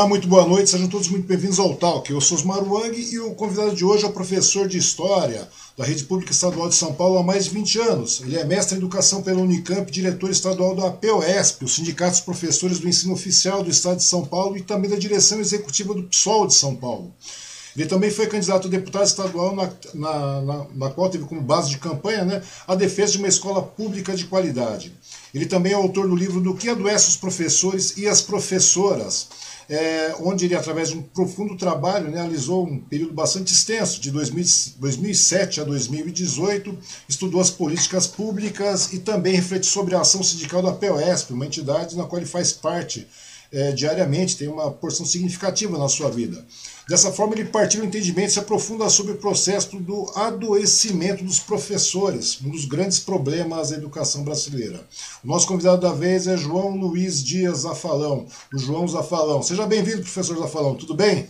Olá, muito boa noite, sejam todos muito bem-vindos ao Talk. Eu sou Osmar Wang e o convidado de hoje é o professor de História da Rede Pública Estadual de São Paulo há mais de 20 anos. Ele é mestre em Educação pela Unicamp, diretor estadual da POSP, o Sindicato dos Professores do Ensino Oficial do Estado de São Paulo e também da direção executiva do PSOL de São Paulo. Ele também foi candidato a deputado estadual, na, na, na, na, qual teve como base de campanha né, a defesa de uma escola pública de qualidade. Ele também é autor do livro Do que adoece os professores e as professoras, é, onde ele, através de um profundo trabalho, né, realizou um período bastante extenso, de 2000, 2007 a 2018, estudou as políticas públicas e também refletiu sobre a ação sindical da POSP, uma entidade na qual ele faz parte é, diariamente, tem uma porção significativa na sua vida. Dessa forma, ele partilha o entendimento e se aprofunda sobre o processo do adoecimento dos professores, um dos grandes problemas da educação brasileira. O nosso convidado da vez é João Luiz Dias Zafalão, o João Zafalão. Seja bem-vindo, professor Zafalão, tudo bem?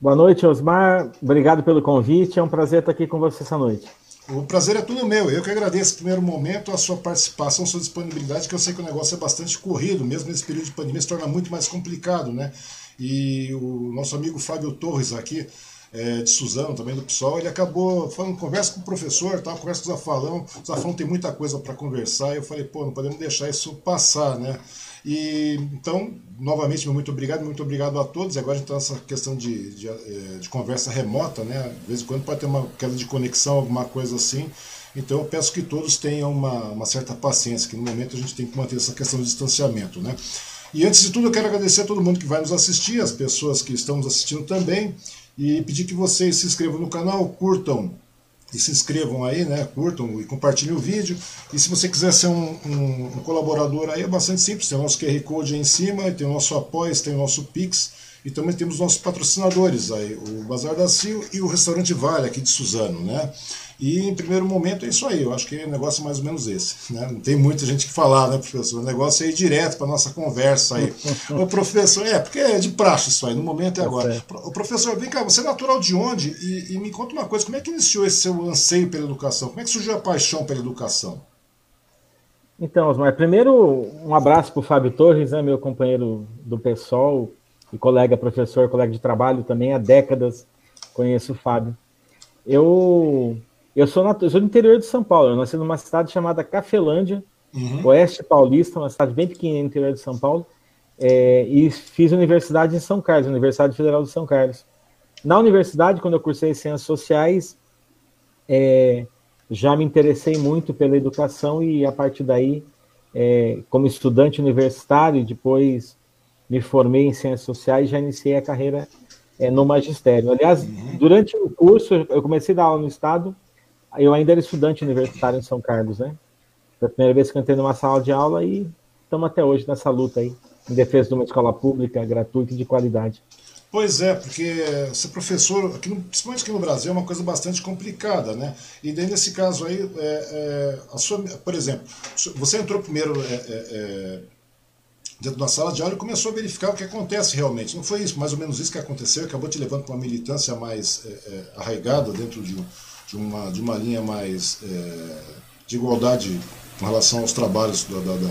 Boa noite, Osmar. Obrigado pelo convite. É um prazer estar aqui com você essa noite. O prazer é tudo meu. Eu que agradeço, primeiro momento, a sua participação, a sua disponibilidade, que eu sei que o negócio é bastante corrido, mesmo nesse período de pandemia se torna muito mais complicado, né? E o nosso amigo Fábio Torres aqui, é, de Suzano, também do PSOL, ele acabou falando, conversa com o professor, tá? conversa com o Zafalão, o Zafalão tem muita coisa para conversar, e eu falei, pô, não podemos deixar isso passar, né? E, então, novamente, muito obrigado, muito obrigado a todos. E agora a gente está nessa questão de, de, é, de, conversa remota, né? De vez em quando pode ter uma queda de conexão, alguma coisa assim. Então eu peço que todos tenham uma, uma certa paciência, que no momento a gente tem que manter essa questão do distanciamento, né? E antes de tudo, eu quero agradecer a todo mundo que vai nos assistir, as pessoas que estão nos assistindo também, e pedir que vocês se inscrevam no canal, curtam e se inscrevam aí, né? Curtam e compartilhem o vídeo. E se você quiser ser um, um, um colaborador aí, é bastante simples. Tem o nosso QR Code aí em cima, tem o nosso apoio, tem o nosso Pix. E também temos nossos patrocinadores aí, o Bazar da Cio e o Restaurante Vale aqui de Suzano, né? E em primeiro momento é isso aí, eu acho que o negócio é mais ou menos esse. Né? Não tem muita gente que falar, né, professor? O negócio é ir direto para nossa conversa aí. o professor, é, porque é de praxe isso aí, no momento é tá agora. O professor, vem cá, você é natural de onde? E, e, me conta uma coisa, como é que iniciou esse seu anseio pela educação? Como é que surgiu a paixão pela educação? Então, Osmar, primeiro um abraço para o Fábio Torres, né, meu companheiro do PSOL e colega professor, colega de trabalho também há décadas, conheço o Fábio. Eu eu sou, eu sou do interior de São Paulo, eu nasci numa cidade chamada Cafelândia, uhum. Oeste Paulista, uma cidade bem pequena no interior de São Paulo, é, e fiz universidade em São Carlos, Universidade Federal de São Carlos. Na universidade, quando eu cursei Ciências Sociais, é, já me interessei muito pela educação e a partir daí, é, como estudante universitário, depois me formei em Ciências Sociais e já iniciei a carreira é, no magistério. Aliás, uhum. durante o curso, eu comecei a dar aula no Estado, eu ainda era estudante universitário em São Carlos, né? Foi a primeira vez que eu entrei numa sala de aula e estamos até hoje nessa luta aí, em defesa de uma escola pública, gratuita e de qualidade. Pois é, porque ser professor, aqui no, principalmente aqui no Brasil, é uma coisa bastante complicada, né? E daí, nesse caso aí, é, é, sua, por exemplo, você entrou primeiro é, é, é, dentro da sala de aula e começou a verificar o que acontece realmente. Não foi isso, mais ou menos isso que aconteceu, acabou te levando para uma militância mais é, arraigada dentro de um de uma, de uma linha mais é, de igualdade com relação aos trabalhos da, da,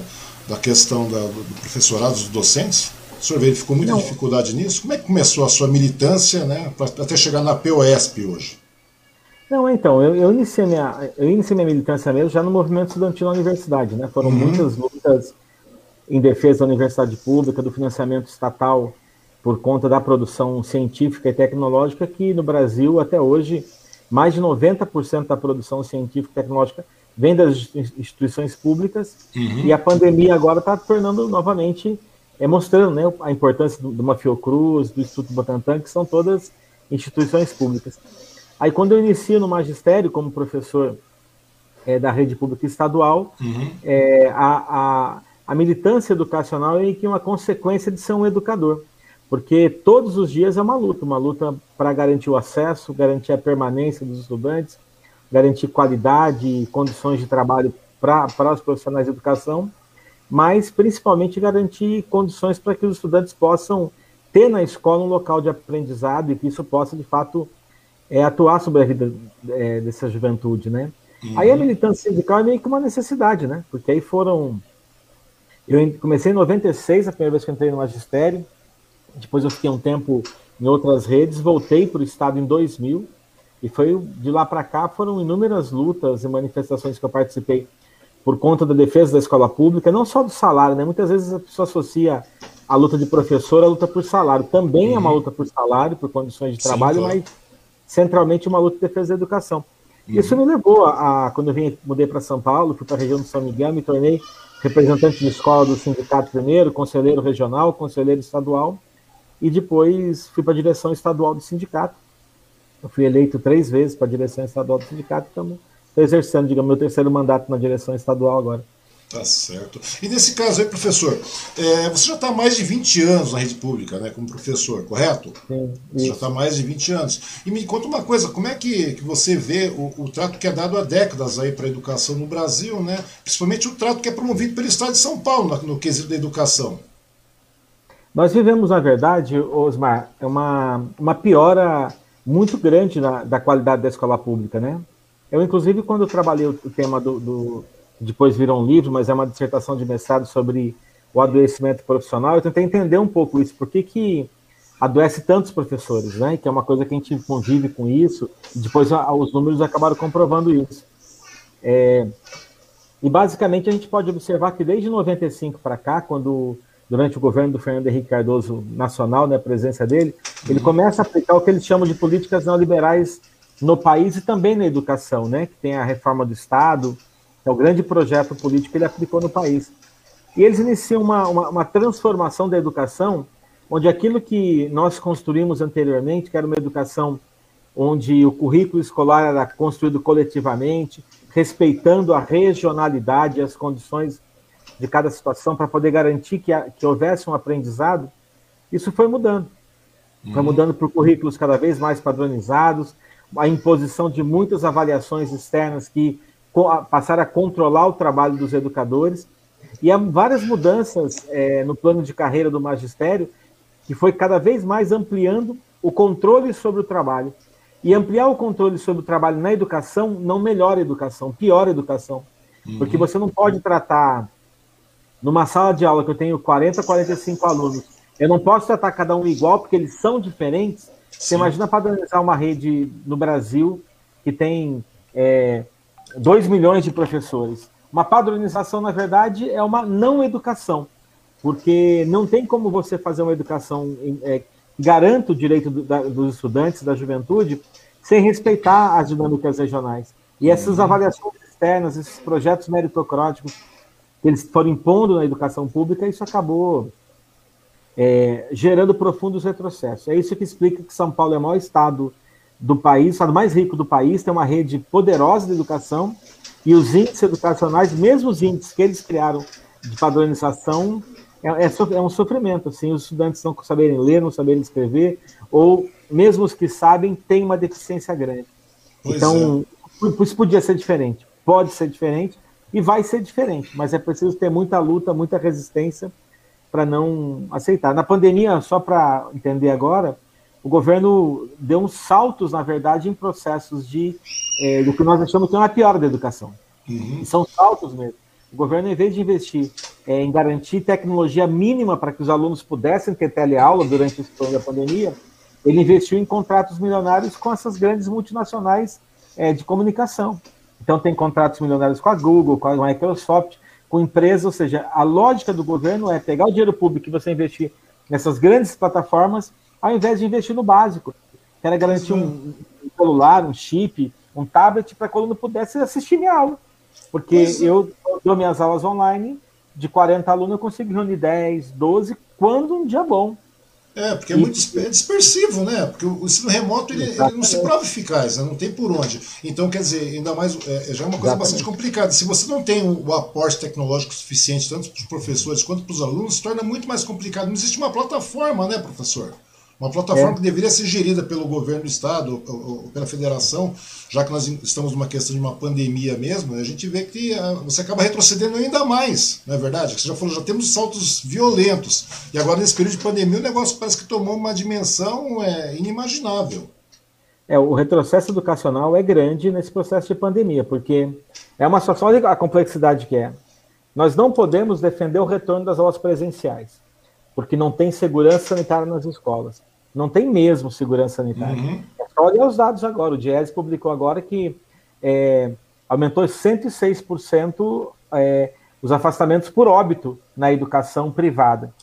da questão da, do professorado, dos docentes? O senhor verificou muita Não. dificuldade nisso? Como é que começou a sua militância né, até chegar na POSP hoje? Não, então, eu, eu, iniciei minha, eu iniciei minha militância mesmo já no movimento estudantil na universidade, né? Foram uhum. muitas lutas em defesa da universidade pública, do financiamento estatal por conta da produção científica e tecnológica que no Brasil até hoje mais de 90% da produção científica e tecnológica vem das instituições públicas uhum. e a pandemia agora está tornando novamente, é, mostrando né, a importância de uma Fiocruz, do Instituto Butantan, que são todas instituições públicas. Aí quando eu inicio no magistério como professor é, da rede pública estadual, uhum. é, a, a, a militância educacional é que uma consequência de ser um educador porque todos os dias é uma luta, uma luta para garantir o acesso, garantir a permanência dos estudantes, garantir qualidade e condições de trabalho para os profissionais de educação, mas principalmente garantir condições para que os estudantes possam ter na escola um local de aprendizado e que isso possa, de fato, é, atuar sobre a vida é, dessa juventude, né? Uhum. Aí a militância sindical é meio que uma necessidade, né? Porque aí foram Eu comecei em 96, a primeira vez que entrei no magistério. Depois eu fiquei um tempo em outras redes, voltei para o estado em 2000 e foi de lá para cá foram inúmeras lutas e manifestações que eu participei por conta da defesa da escola pública, não só do salário, né? Muitas vezes a pessoa associa a luta de professor à luta por salário. Também uhum. é uma uhum. luta por salário, por condições de trabalho, Sim, claro. mas centralmente uma luta de defesa da educação. Uhum. Isso me levou a, a quando eu vim, mudei para São Paulo, fui para a região de São Miguel, me tornei representante de escola do sindicato primeiro, conselheiro regional, conselheiro estadual, e depois fui para a direção estadual do sindicato. Eu fui eleito três vezes para a direção estadual do sindicato, então estou exercendo, digamos, meu terceiro mandato na direção estadual agora. Tá certo. E nesse caso aí, professor, é, você já está há mais de 20 anos na rede pública, né, como professor, correto? Sim. Você já está há mais de 20 anos. E me conta uma coisa, como é que, que você vê o, o trato que é dado há décadas aí para a educação no Brasil, né? Principalmente o trato que é promovido pelo Estado de São Paulo no, no quesito da educação. Nós vivemos, na verdade, Osmar, uma, uma piora muito grande na, da qualidade da escola pública, né? Eu, inclusive, quando eu trabalhei o tema do, do depois virou um livro, mas é uma dissertação de mestrado sobre o adoecimento profissional. Eu tentei entender um pouco isso, por que, que adoece tantos professores, né? Que é uma coisa que a gente convive com isso, depois os números acabaram comprovando isso. É, e basicamente a gente pode observar que desde 95 para cá, quando durante o governo do Fernando Henrique Cardoso nacional, né, a presença dele, ele começa a aplicar o que eles chamam de políticas neoliberais no país e também na educação, né, que tem a reforma do Estado, é o grande projeto político que ele aplicou no país. E eles iniciam uma, uma, uma, transformação da educação, onde aquilo que nós construímos anteriormente, que era uma educação onde o currículo escolar era construído coletivamente, respeitando a regionalidade e as condições de cada situação para poder garantir que, a, que houvesse um aprendizado, isso foi mudando. Foi uhum. mudando por currículos cada vez mais padronizados, a imposição de muitas avaliações externas que passar a controlar o trabalho dos educadores. E há várias mudanças é, no plano de carreira do magistério, que foi cada vez mais ampliando o controle sobre o trabalho. E ampliar o controle sobre o trabalho na educação não melhora a educação, piora a educação. Uhum. Porque você não pode tratar, numa sala de aula que eu tenho 40, 45 alunos, eu não posso tratar cada um igual, porque eles são diferentes. Sim. Você imagina padronizar uma rede no Brasil que tem é, 2 milhões de professores. Uma padronização, na verdade, é uma não educação, porque não tem como você fazer uma educação é, que garanta o direito do, da, dos estudantes, da juventude, sem respeitar as dinâmicas regionais. E essas uhum. avaliações externas, esses projetos meritocráticos que eles foram impondo na educação pública, isso acabou é, gerando profundos retrocessos. É isso que explica que São Paulo é o maior estado do país, o estado mais rico do país, tem uma rede poderosa de educação, e os índices educacionais, mesmo os índices que eles criaram de padronização, é, é, é um sofrimento, assim, os estudantes não saberem ler, não saberem escrever, ou mesmo os que sabem, têm uma deficiência grande. Pois então, é. isso podia ser diferente, pode ser diferente, e vai ser diferente, mas é preciso ter muita luta, muita resistência para não aceitar. Na pandemia, só para entender agora, o governo deu uns saltos, na verdade, em processos de é, do que nós achamos que é uma piora da educação. Uhum. São saltos mesmo. O governo, em vez de investir é, em garantir tecnologia mínima para que os alunos pudessem ter teleaula durante esse período da pandemia, ele investiu em contratos milionários com essas grandes multinacionais é, de comunicação. Então, tem contratos milionários com a Google, com a Microsoft, com empresas, ou seja, a lógica do governo é pegar o dinheiro público que você investir nessas grandes plataformas ao invés de investir no básico, que era garantir um, celular, um chip, um tablet para que o aluno pudesse assistir minha aula. Porque é. eu dou minhas aulas online, de 40 alunos eu consigo reunir 10, 12, quando um dia bom. É, porque é muito é dispersivo, né? Porque o ensino remoto ele, ele não se prova eficaz, né? não tem por onde. Então, quer dizer, ainda mais, é, já é uma coisa Exatamente. bastante complicada. Se você não tem o aporte tecnológico suficiente, tanto para os professores quanto para os alunos, se torna muito mais complicado. Não existe uma plataforma, né, professor? Uma plataforma é. que deveria ser gerida pelo governo do estado ou, ou, pela federação, já que nós estamos numa questão de uma pandemia mesmo, a gente vê que uh, você acaba retrocedendo ainda mais, não é verdade? Você já falou, já temos saltos violentos. E agora, nesse período de pandemia, o negócio parece que tomou uma dimensão é, inimaginável. É, o retrocesso educacional é grande nesse processo de pandemia, porque é uma situação, olha a complexidade que é. Nós não podemos defender o retorno das aulas presenciais, porque não tem segurança sanitária nas escolas. Não tem mesmo segurança sanitária. Uhum. É só olhar os dados agora. O Diese publicou agora que é, aumentou 106% é, os afastamentos por óbito na educação privada.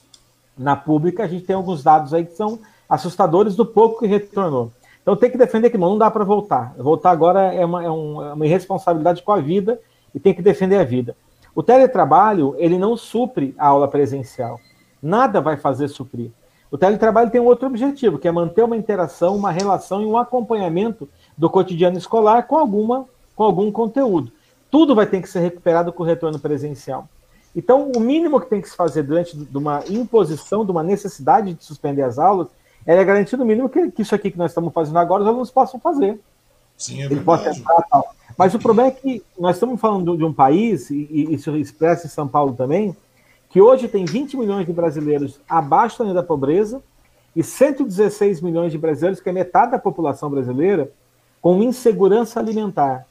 Na pública, a gente tem alguns dados aí que são assustadores do pouco que retornou. Então tem que defender que não, não dá para voltar. Voltar agora é uma, é, um, é uma irresponsabilidade com a vida e tem que defender a vida. O teletrabalho, ele não supre a aula presencial. Nada vai fazer suprir. O teletrabalho tem um outro objetivo, que é manter uma interação, uma relação e um acompanhamento do cotidiano escolar com, alguma, com algum conteúdo. Tudo vai ter que ser recuperado com o retorno presencial. Então, o mínimo que tem que se fazer diante de uma imposição, de uma necessidade de suspender as aulas, é garantir no mínimo que, que, isso aqui que nós estamos fazendo agora os alunos possam fazer. Sim, é verdade. Entrar, tal. Mas o problema é que nós estamos falando de um país, e, e isso expressa em São Paulo também, que hoje tem 20 milhões de brasileiros abaixo da linha da pobreza e 116 milhões de brasileiros, que é metade da população brasileira, com insegurança alimentar.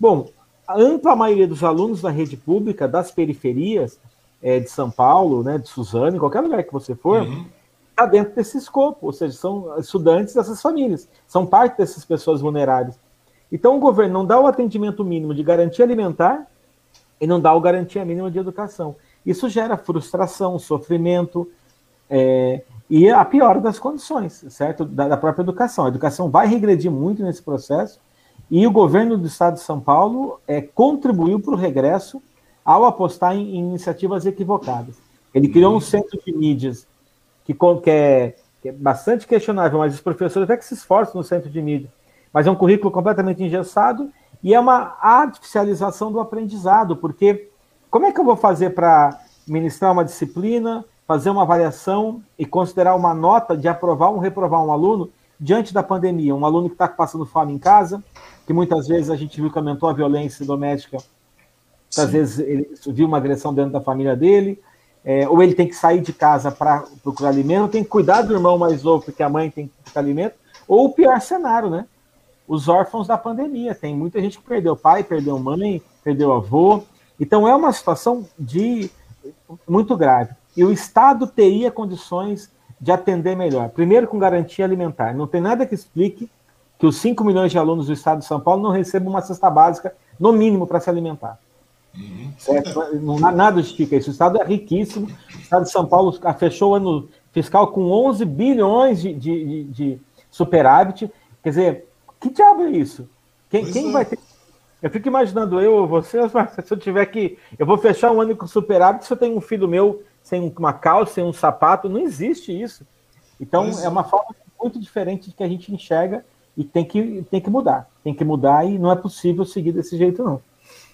Bom, a ampla maioria dos alunos da rede pública, das periferias é, de São Paulo, né, de Suzano, em qualquer lugar que você for, está uhum. dentro desse escopo, ou seja, são estudantes dessas famílias, são parte dessas pessoas vulneráveis. Então o governo não dá o atendimento mínimo de garantia alimentar e não dá o garantia mínima de educação. Isso gera frustração, sofrimento é, e a pior das condições, certo? Da, da, própria educação. A educação vai regredir muito nesse processo e o governo do estado de São Paulo é, contribuiu para o regresso ao apostar em, em, iniciativas equivocadas. Ele criou um centro de mídias que, que, é, que é bastante questionável, mas os professores até que se esforçam no centro de mídia. Mas é um currículo completamente engessado e é uma artificialização do aprendizado, porque como é que eu vou fazer para ministrar uma disciplina, fazer uma avaliação e considerar uma nota de aprovar ou reprovar um aluno diante da pandemia? Um aluno que está passando fome em casa, que muitas vezes a gente viu que aumentou a violência doméstica, às vezes ele viu uma agressão dentro da família dele, é, ou ele tem que sair de casa para procurar alimento, tem que cuidar do irmão mais novo porque a mãe tem que buscar alimento, ou o pior cenário, né? Os órfãos da pandemia. Tem muita gente que perdeu pai, perdeu mãe, perdeu avô, então é uma situação de muito grave. E o Estado teria condições de atender melhor. Primeiro, com garantia alimentar. Não tem nada que explique que os 5 milhões de alunos do Estado de São Paulo não recebam uma cesta básica, no mínimo, para se alimentar. Uhum. Não, nada justifica isso. O Estado é riquíssimo. O Estado de São Paulo fechou o ano fiscal com 11 bilhões de, de, de superávit. Quer dizer, que diabo é isso? Quem, quem é. vai ter eu fico imaginando eu ou você, se eu tiver que. Eu vou fechar um ano com superávit se eu tenho um filho meu sem uma calça, sem um sapato. Não existe isso. Então, é uma forma muito diferente de que a gente enxerga e tem que, tem que mudar. Tem que mudar e não é possível seguir desse jeito, não.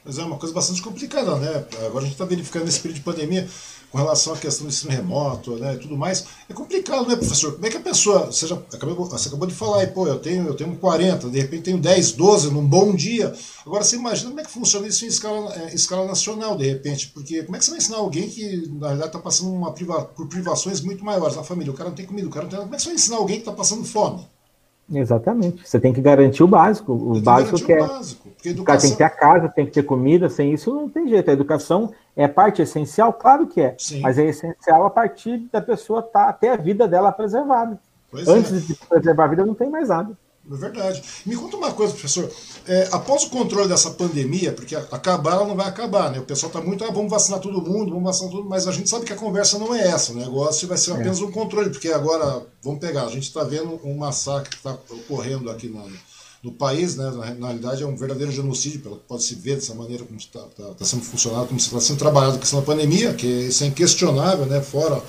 Mas é uma coisa bastante complicada, né? Agora a gente está verificando nesse período de pandemia com relação à questão do ensino remoto né, e tudo mais. É complicado, né, professor? Como é que a pessoa. Você, já acabou, você acabou de falar aí, pô, eu tenho, eu tenho 40, de repente tenho 10, 12 num bom dia. Agora você imagina como é que funciona isso em escala, em escala nacional, de repente, porque como é que você vai ensinar alguém que, na realidade, está passando uma priva, por privações muito maiores na família? O cara não tem comida, o cara não tem. Como é que você vai ensinar alguém que está passando fome? Exatamente. Você tem que garantir o básico. O básico que, é. O básico, educação... Tem que ter a casa, tem que ter comida, sem isso não tem jeito. A educação é parte essencial, claro que é. Sim. Mas é essencial a partir da pessoa tá, ter a vida dela preservada. Pois Antes é. de preservar a vida, não tem mais nada. É verdade. Me conta uma coisa, professor. É, após o controle dessa pandemia, porque acabar ela não vai acabar, né? O pessoal está muito, ah, vamos vacinar todo mundo, vamos vacinar todo mundo, mas a gente sabe que a conversa não é essa. O negócio vai ser é. apenas é. um controle, porque agora, vamos pegar, a gente está vendo um massacre que está ocorrendo aqui no, no país, né? Na, na, realidade é um verdadeiro genocídio, pelo que pode se ver dessa maneira como está tá, tá sendo funcionado, como está sendo trabalhado a questão da pandemia, que isso é inquestionável, né? Fora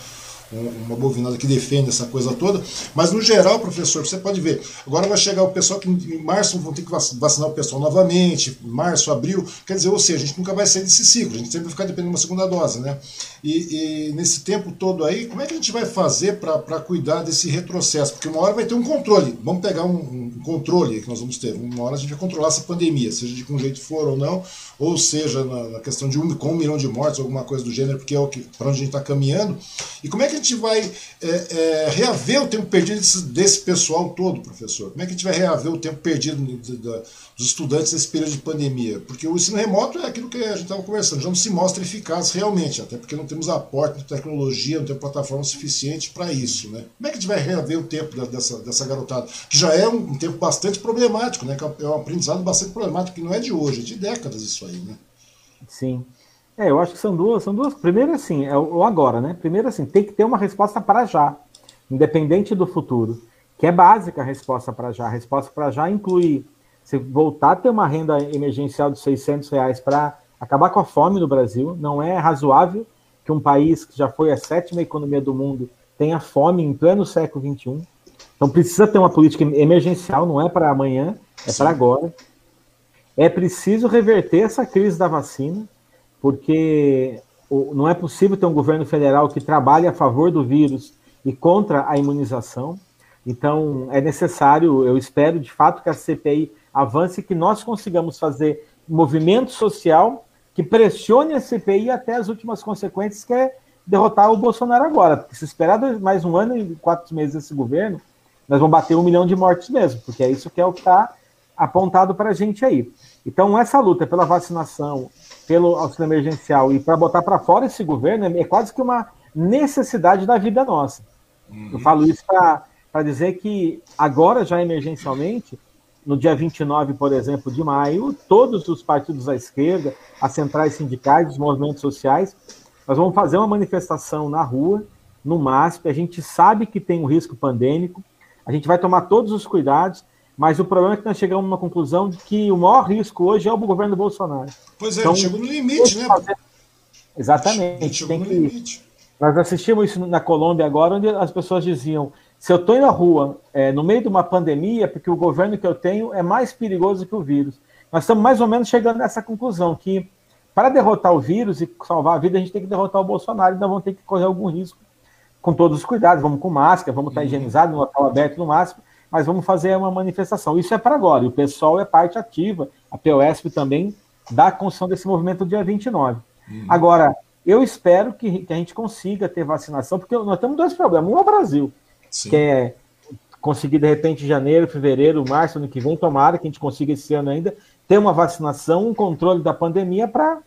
uma bovinada que defende essa coisa toda, mas no geral, professor, você pode ver, agora vai chegar o pessoal que em março vão ter que vacinar o pessoal novamente, março, abril, quer dizer, ou seja, a gente nunca vai sair desse ciclo, a gente sempre vai ficar dependendo de uma segunda dose, né? E, e nesse tempo todo aí, como é que a gente vai fazer para cuidar desse retrocesso? Porque uma hora vai ter um controle, vamos pegar um, um controle que nós vamos ter, uma hora a gente vai controlar essa pandemia, seja de um jeito for ou não, ou seja na, na questão de um, com um milhão de mortes, alguma coisa do gênero, porque é o que para onde a gente está caminhando, e como é que a gente vai é, é, reaver o tempo perdido desse, desse, pessoal todo, professor? Como é que a gente vai reaver o tempo perdido de, de, dos estudantes nesse período de pandemia? Porque o ensino remoto é aquilo que a gente estava conversando, já não se mostra eficaz realmente, até porque não temos aporte de tecnologia, não temos plataforma suficiente para isso. Né? Como é que a gente vai reaver o tempo dessa, dessa garotada? Que já é um, um tempo bastante problemático, né? que é um aprendizado bastante problemático, que não é de hoje, é de décadas isso aí. Né? Sim. É, eu acho que são duas, são duas. Primeiro, assim, é o agora, né? Primeiro, assim, tem que ter uma resposta para já, independente do futuro, que é básica a resposta para já. A resposta para já inclui se voltar a ter uma renda emergencial de 600 reais para acabar com a fome no Brasil. Não é razoável que um país que já foi a sétima economia do mundo tenha fome em pleno século XXI. Então precisa ter uma política emergencial, não é para amanhã, é para agora. É preciso reverter essa crise da vacina porque não é possível ter um governo federal que trabalhe a favor do vírus e contra a imunização. Então, é necessário, eu espero de fato que a CPI avance que nós consigamos fazer movimento social que pressione a CPI até as últimas consequências, que é derrotar o Bolsonaro agora. Porque se esperar mais um ano e quatro meses desse governo, nós vamos bater um milhão de mortes mesmo, porque é isso que é o que está apontado para a gente aí. Então, essa luta pela vacinação, pelo auxílio emergencial e para botar para fora esse governo é, quase que uma necessidade da vida nossa. Uhum. Eu falo isso para dizer que agora, já emergencialmente, no dia 29, por exemplo, de maio, todos os partidos da esquerda, as centrais sindicais, os movimentos sociais, nós vamos fazer uma manifestação na rua, no MASP. A gente sabe que tem um risco pandêmico, a gente vai tomar todos os cuidados. Mas o problema é que nós chegamos a uma conclusão de que o maior risco hoje é o governo Bolsonaro. Pois é, então, chegou no limite, né? Fazer... Exatamente. Chegou no que... limite. Nós assistimos isso na Colômbia agora, onde as pessoas diziam: se eu estou na rua é, no meio de uma pandemia, é porque o governo que eu tenho é mais perigoso que o vírus. Nós estamos mais ou menos chegando nessa conclusão que para derrotar o vírus e salvar a vida, a gente tem que derrotar o Bolsonaro, então vamos ter que correr algum risco com todos os cuidados. Vamos com máscara, vamos estar uhum. higienizados no local aberto no máximo mas vamos fazer uma manifestação. Isso é para agora, e o pessoal é parte ativa, a POSP também dá construção desse movimento dia 29. Uhum. Agora, eu espero que, que, a gente consiga ter vacinação, porque nós temos dois problemas. Um é o Brasil, Sim. que é conseguir, de repente, janeiro, fevereiro, março, ano que vem, tomara que a gente consiga esse ano ainda, ter uma vacinação, um controle da pandemia para,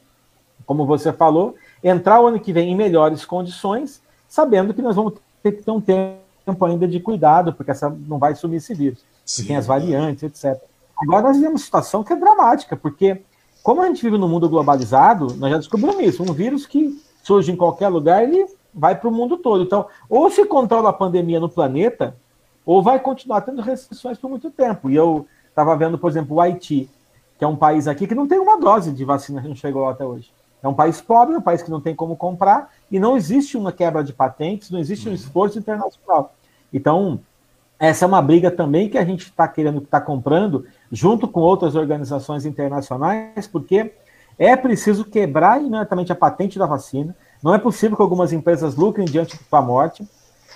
como você falou, entrar o ano que vem em melhores condições, sabendo que nós vamos ter que ter um tempo tempo ainda de cuidado, porque essa não vai sumir esse vírus. Sim, tem as variantes, etc. Agora nós vivemos uma situação que é dramática, porque como a gente vive no mundo globalizado, nós já descobrimos isso, um vírus que surge em qualquer lugar, ele vai para o mundo todo. Então, ou se controla a pandemia no planeta, ou vai continuar tendo restrições por muito tempo. E eu estava vendo, por exemplo, o Haiti, que é um país aqui que não tem uma dose de vacina que não chegou até hoje. É um país pobre, um país que não tem como comprar, e não existe uma quebra de patentes, não existe um uhum. esforço internacional. Então, essa é uma briga também que a gente está querendo, estar tá comprando, junto com outras organizações internacionais, porque é preciso quebrar imediatamente a patente da vacina. Não é possível que algumas empresas lucrem diante da morte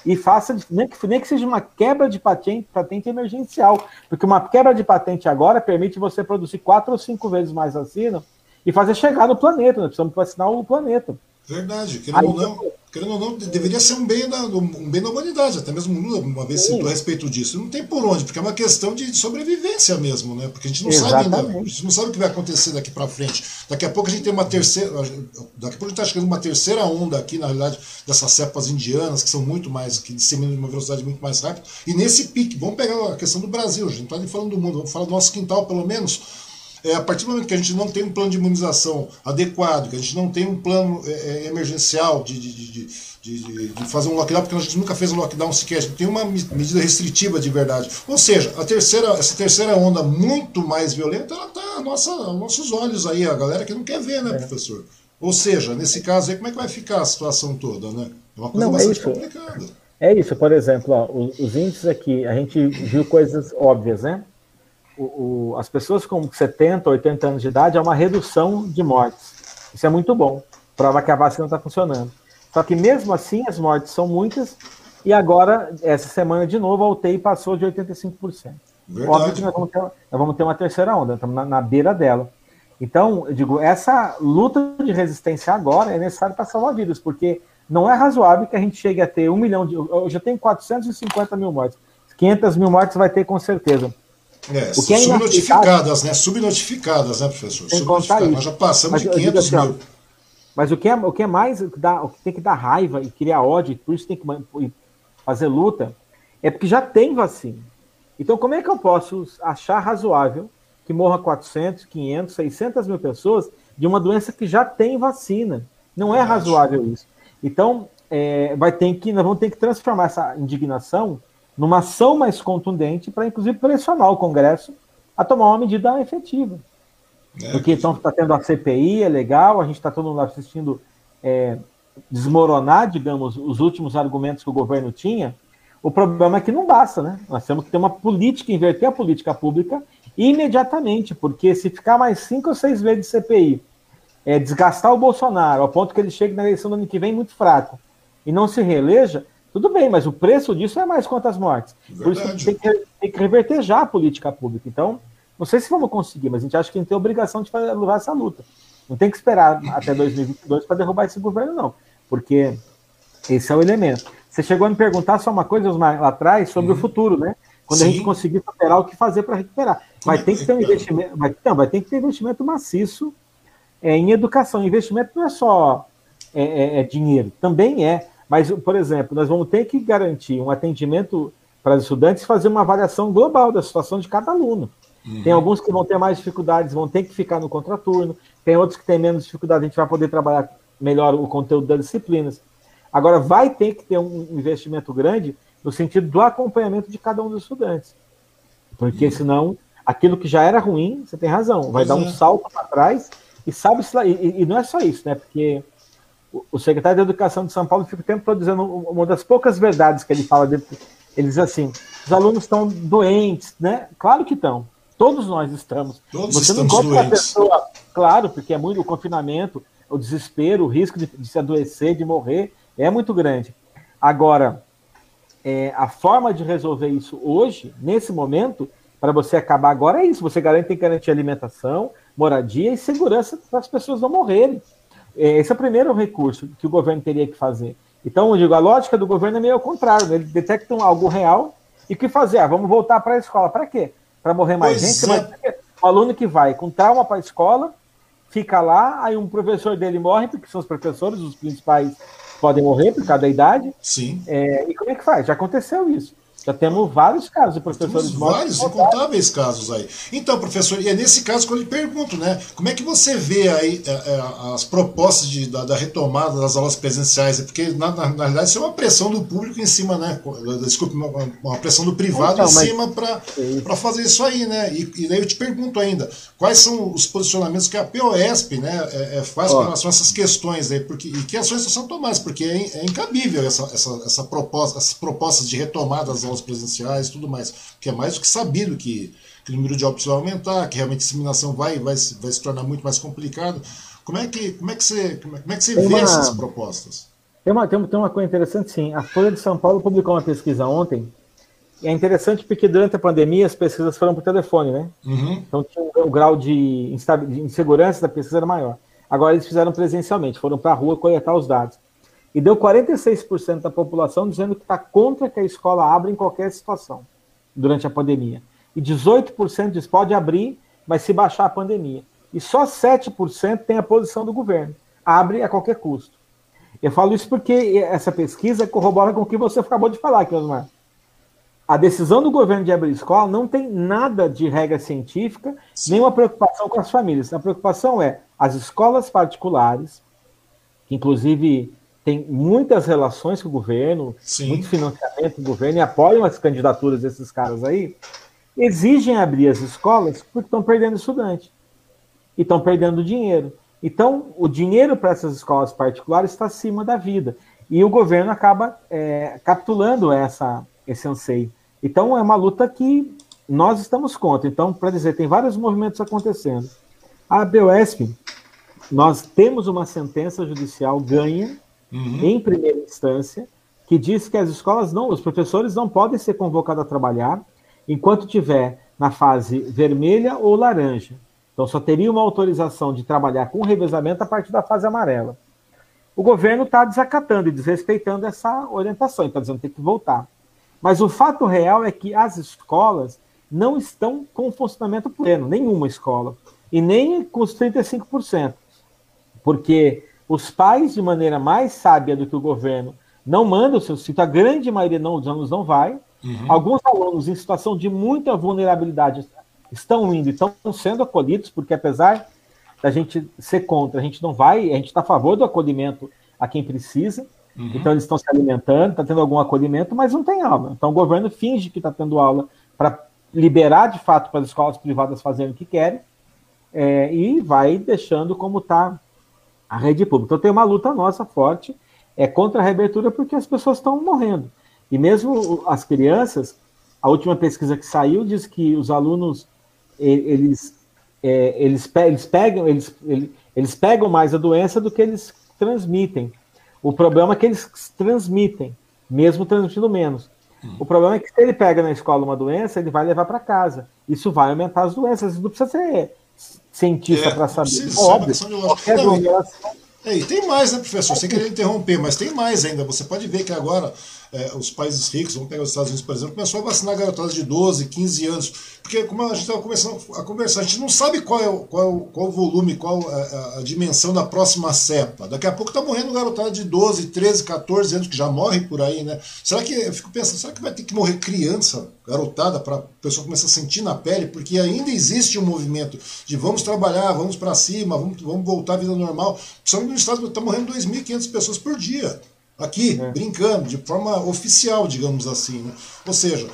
e faça, nem que, nem que seja uma quebra de patente, patente emergencial, porque uma quebra de patente agora permite você produzir quatro ou cinco vezes mais vacina e fazer chegar no planeta. Nós precisamos vacinar o planeta. Verdade, querendo ou não, querendo ou não, deveria ser um bem, da, um bem da humanidade, até mesmo Lula uma vez citou a respeito disso. Não tem por onde, porque é uma questão de sobrevivência mesmo, né? Porque a gente não Exatamente. sabe ainda, a gente não sabe o que vai acontecer daqui para frente. Daqui a pouco a gente tem uma terceira, daqui a pouco a gente está chegando uma terceira onda aqui, na realidade, dessas cepas indianas, que são muito mais, que disseminam de uma velocidade muito mais rápida. E nesse pique, vamos pegar a questão do Brasil, a gente não está nem falando do mundo, vamos falar do nosso quintal pelo menos é, a partir do momento que a gente não tem um plano de imunização adequado, que a gente não tem um plano é, é emergencial de, de, de, de, fazer um lockdown, porque a gente nunca fez um lockdown sequer, a gente tem uma medida restritiva de verdade. Ou seja, a terceira, essa terceira onda muito mais violenta, ela está nossa, aos nossos olhos aí, a galera que não quer ver, né, é. professor? Ou seja, nesse caso aí, como é que vai ficar a situação toda, né? É uma coisa não, é bastante é complicada. É isso, por exemplo, ó, os, os índices aqui, a gente viu coisas óbvias, né? O, o, as pessoas com 70, 80 anos de idade é uma redução de mortes. Isso é muito bom, prova que a vacina está funcionando. Só que mesmo assim as mortes são muitas e agora, essa semana de novo, a UTI passou de 85%. Verdade. Óbvio que nós vamos, ter, nós vamos ter uma terceira onda, estamos na, na beira dela. Então, eu digo, essa luta de resistência agora é necessária para salvar vidas, porque Não é razoável que a gente chegue a ter um milhão de. Eu já tenho 450 mil mortes. 500 mil mortes vai ter com certeza. É, o que é subnotificadas, né? Subnotificadas, né, professor? Subnotificadas. Nós já passamos Mas, de 500 assim, mil. Mas o que é, o que é mais, o que, dá, o que tem que dar raiva e criar ódio, por isso tem que fazer luta, é porque já tem vacina. Então, como é que eu posso achar razoável que morra 400, 500, 600 mil pessoas de uma doença que já tem vacina? Não é razoável isso. Então, é, vai ter que, nós vamos ter que transformar essa indignação numa ação mais contundente para, inclusive, pressionar o Congresso a tomar uma medida efetiva. É, Porque então está tendo a CPI, é legal, a gente está todo mundo assistindo é, desmoronar, digamos, os últimos argumentos que o governo tinha. O problema é que não basta, né? Nós temos que ter uma política, inverter a política pública imediatamente, porque se ficar mais cinco ou seis vezes CPI, é, desgastar o Bolsonaro ao ponto que ele chegue na eleição do ano que vem muito fraco e não se reeleja, tudo bem, mas o preço disso é mais quantas mortes. Verdade. Por isso tem que, tem que reverter já a política pública. Então, não sei se vamos conseguir, mas a gente acha que a gente tem a obrigação de fazer, levar essa luta. Não tem que esperar até 2022 para derrubar esse governo, não. Porque esse é o elemento. Você chegou a me perguntar só uma coisa lá atrás sobre uhum. o futuro, né? Quando Sim. a gente conseguir superar o que fazer para recuperar. Vai ter que ter um investimento, vai, não, vai ter que ter investimento maciço é, em educação. Investimento não é só é, é, é dinheiro, também é. Mas, por exemplo, nós vamos ter que garantir um atendimento para os estudantes e fazer uma avaliação global da situação de cada aluno. Uhum. Tem alguns que vão ter mais dificuldades, vão ter que ficar no contraturno, tem outros que têm menos dificuldade, a gente vai poder trabalhar melhor o conteúdo das disciplinas. Agora, vai ter que ter um investimento grande no sentido do acompanhamento de cada um dos estudantes. Porque uhum. senão, aquilo que já era ruim, você tem razão, vai pois dar um é. salto para trás e sabe se lá. E, e, não é só isso, né? Porque o secretário de Educação de São Paulo fica o tempo todo dizendo uma das poucas verdades que ele fala. Dele, ele diz assim: os alunos estão doentes, né? Claro que estão. Todos nós estamos. Todos Você estamos não doentes. pessoa, claro, porque é muito o confinamento, o desespero, o risco de, de se adoecer, de morrer, é muito grande. Agora, é, a forma de resolver isso hoje, nesse momento, para você acabar agora é isso. Você garante, tem que garantir alimentação, moradia e segurança para as pessoas não morrerem. É, esse é o primeiro recurso que o governo teria que fazer. Então, eu digo, a lógica do governo é meio ao contrário. Né? Ele detecta algo real e o que fazer? Ah, vamos voltar para a escola. Para quê? Para morrer mais pois gente? É. Mas, o aluno que vai com trauma para a escola, fica lá, aí um professor dele morre, porque são os professores, os principais podem morrer por cada idade. Sim. É, e como é que faz? Já aconteceu isso. Já temos vários casos de professores temos. Vários, incontáveis casos aí. Então, professor, e é nesse caso que eu lhe pergunto, né? Como é que você vê aí é, é, as propostas de, da, da, retomada das aulas presenciais? Porque, na, na, na, realidade, isso é uma pressão do público em cima, né? Desculpe, uma, uma pressão do privado então, em cima para fazer isso aí, né? E, e daí eu te pergunto ainda, quais são os posicionamentos que a POSP né, é, é faz com relação a essas questões aí? Porque, e que ações são tomadas? Porque é, é incabível essa, essa, essa proposta, essas propostas de retomada das aulas aulas presenciais tudo mais, que é mais do que sabido que, que o número de óbitos vai aumentar, que realmente a disseminação vai, vai, vai se tornar muito mais complicado. Como é que, como é que você, como é, como é que você vê uma, essas propostas? Tem uma, tem, uma coisa interessante, sim. A Folha de São Paulo publicou uma pesquisa ontem, e é interessante porque durante a pandemia as pesquisas foram por telefone, né? Uhum. Então o grau de, de insegurança da pesquisa era maior. Agora eles fizeram presencialmente, foram para a rua coletar os dados. E deu 46% da população dizendo que está contra que a escola abra em qualquer situação durante a pandemia. E 18% diz pode abrir, mas se baixar a pandemia. E só 7% tem a posição do governo. Abre a qualquer custo. Eu falo isso porque essa pesquisa corrobora com o que você acabou de falar, Osmar. A decisão do governo de abrir escola não tem nada de regra científica, Sim. nenhuma preocupação com as famílias. A preocupação é as escolas particulares, que inclusive tem muitas relações com o governo, Sim. muito financiamento do governo e apoiam as candidaturas desses caras aí, exigem abrir as escolas porque estão perdendo estudante e estão perdendo dinheiro. Então, o dinheiro para essas escolas particulares está acima da vida. E o governo acaba é, capitulando essa, esse anseio. Então, é uma luta que nós estamos contra. Então, para dizer, tem vários movimentos acontecendo. A BOSP, nós temos uma sentença judicial ganha uhum. em primeira instância, que diz que as escolas não, os professores não podem ser convocados a trabalhar enquanto tiver na fase vermelha ou laranja. Então só teria uma autorização de trabalhar com revezamento a partir da fase amarela. o governo está desacatando e desrespeitando essa orientação, está dizendo que tem que voltar. Mas o fato real é que as escolas não estão com funcionamento pleno, nenhuma escola, e nem com os 35%, porque os pais, de maneira mais sábia do que o governo, não mandam os seus filhos, a grande maioria não, dos alunos não vai. Uhum. Alguns alunos em situação de muita vulnerabilidade estão indo e estão sendo acolhidos, porque apesar da gente ser contra, a gente não vai, a gente está a favor do acolhimento a quem precisa. Uhum. Então eles estão se alimentando, está tendo algum acolhimento, mas não tem aula. Então o governo finge que está tendo aula para liberar de fato para as escolas privadas fazerem o que querem é, e vai deixando como está a rede pública. Então tem uma luta nossa forte é contra a reabertura porque as pessoas estão morrendo. E mesmo as crianças, a última pesquisa que saiu diz que os alunos eles é, eles, eles pegam eles, eles pegam mais a doença do que eles transmitem. O problema é que eles transmitem, mesmo transmitindo menos. Hum. O problema é que se ele pega na escola uma doença, ele vai levar para casa. Isso vai aumentar as doenças. Não precisa ser cientista é, para saber. Precisa, Óbvio, qualquer aglomeração é, e tem mais, né, professor? Sem querer interromper, mas tem mais ainda. Você pode ver que agora é, os países ricos, vamos pegar os Estados Unidos, por exemplo, começou a vacinar garotadas de 12, 15 anos. Porque, como a gente estava começando a conversar, a gente não sabe qual é o, qual, qual o volume, qual a, a, a, dimensão da próxima cepa. Daqui a pouco está morrendo garotada de 12, 13, 14 anos, que já morre por aí, né? Será que, eu fico pensando, será que vai ter que morrer criança, garotada, para a pessoa começar a sentir na pele? Porque ainda existe um movimento de vamos trabalhar, vamos para cima, vamos, vamos voltar à vida normal. Principalmente no estado, está morrendo 2.500 pessoas por dia aqui, é. brincando, de forma oficial, digamos assim. Né? Ou seja,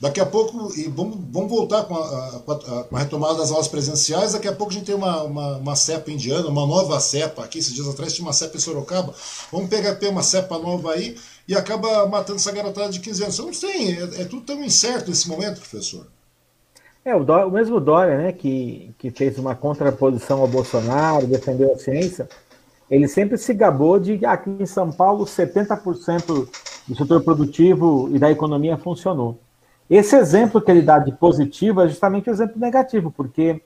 daqui a pouco, e vamos, vamos voltar com a, com, a, com a, retomada das aulas presenciais, daqui a pouco a gente tem uma, uma, uma, cepa indiana, uma nova cepa aqui, esses dias atrás tinha uma cepa em Sorocaba, vamos pegar uma cepa nova aí e acaba matando essa garotada de 15 anos. Não tem, é, é tudo tão incerto nesse momento, professor. É, o, Dória, o mesmo Dória, né, que, que fez uma contraposição ao Bolsonaro, defendeu a ciência, ele sempre se gabou de que aqui em São Paulo 70% do setor produtivo e da economia funcionou. Esse exemplo que ele dá de positivo é justamente o exemplo negativo, porque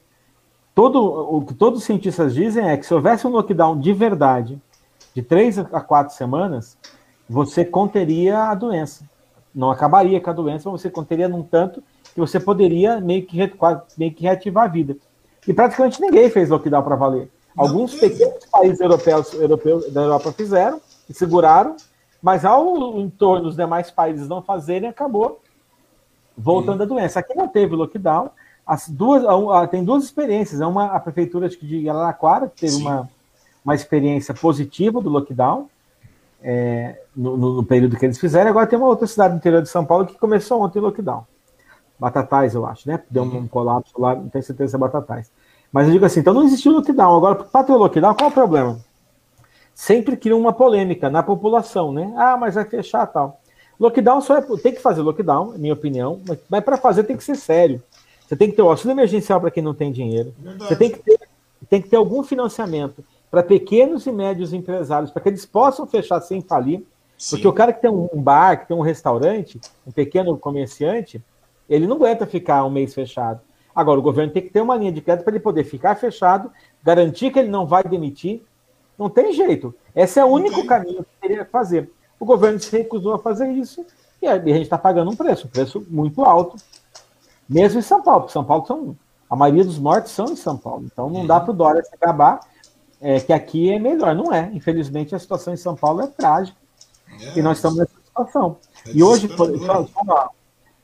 todo, o que todos os cientistas dizem é que se houvesse um lockdown de verdade, de três a quatro semanas, você conteria a doença. Não acabaria com a doença, mas você conteria num tanto que você poderia meio que, meio que reativar a vida. E praticamente ninguém fez lockdown para valer. Alguns pequenos países europeus, europeus da Europa fizeram e seguraram, mas ao entorno dos demais países não fazerem, acabou voltando a doença. Aqui não teve lockdown. As duas, tem duas experiências. Uma, a prefeitura de Araraquara, que teve uma, uma experiência positiva do lockdown é, no, no, período que eles fizeram. Agora tem uma outra cidade no interior de São Paulo que começou ontem o lockdown. Batatais, eu acho, né? Deu um, um colapso lá, não tenho certeza se é Batatais. Mas eu digo assim, então não existiu lockdown. Agora, para ter o lockdown, qual é o problema? Sempre cria uma polêmica na população, né? Ah, mas vai fechar tal. Lockdown só é, tem que fazer lockdown, minha opinião, mas, mas para fazer tem que ser sério. Você tem que ter o auxílio emergencial para quem não tem dinheiro. Verdade. Você tem que ter, tem que ter algum financiamento para pequenos e médios empresários, para que eles possam fechar sem falir. Sim. Porque o cara que tem um bar, que tem um restaurante, um pequeno comerciante, ele não aguenta ficar um mês fechado. Agora, o governo tem que ter uma linha de crédito para ele poder ficar fechado, garantir que ele não vai demitir. Não tem jeito. Esse é o único caminho que teria que fazer. O governo se recusou a fazer isso e a gente está pagando um preço, um preço muito alto, mesmo em São Paulo. São Paulo são. A maioria dos mortos são em São Paulo. Então não dá para o Dória se acabar é, que aqui é melhor. Não é. Infelizmente, a situação em São Paulo é trágica. É. E nós estamos nessa situação. É e hoje, por, só, só,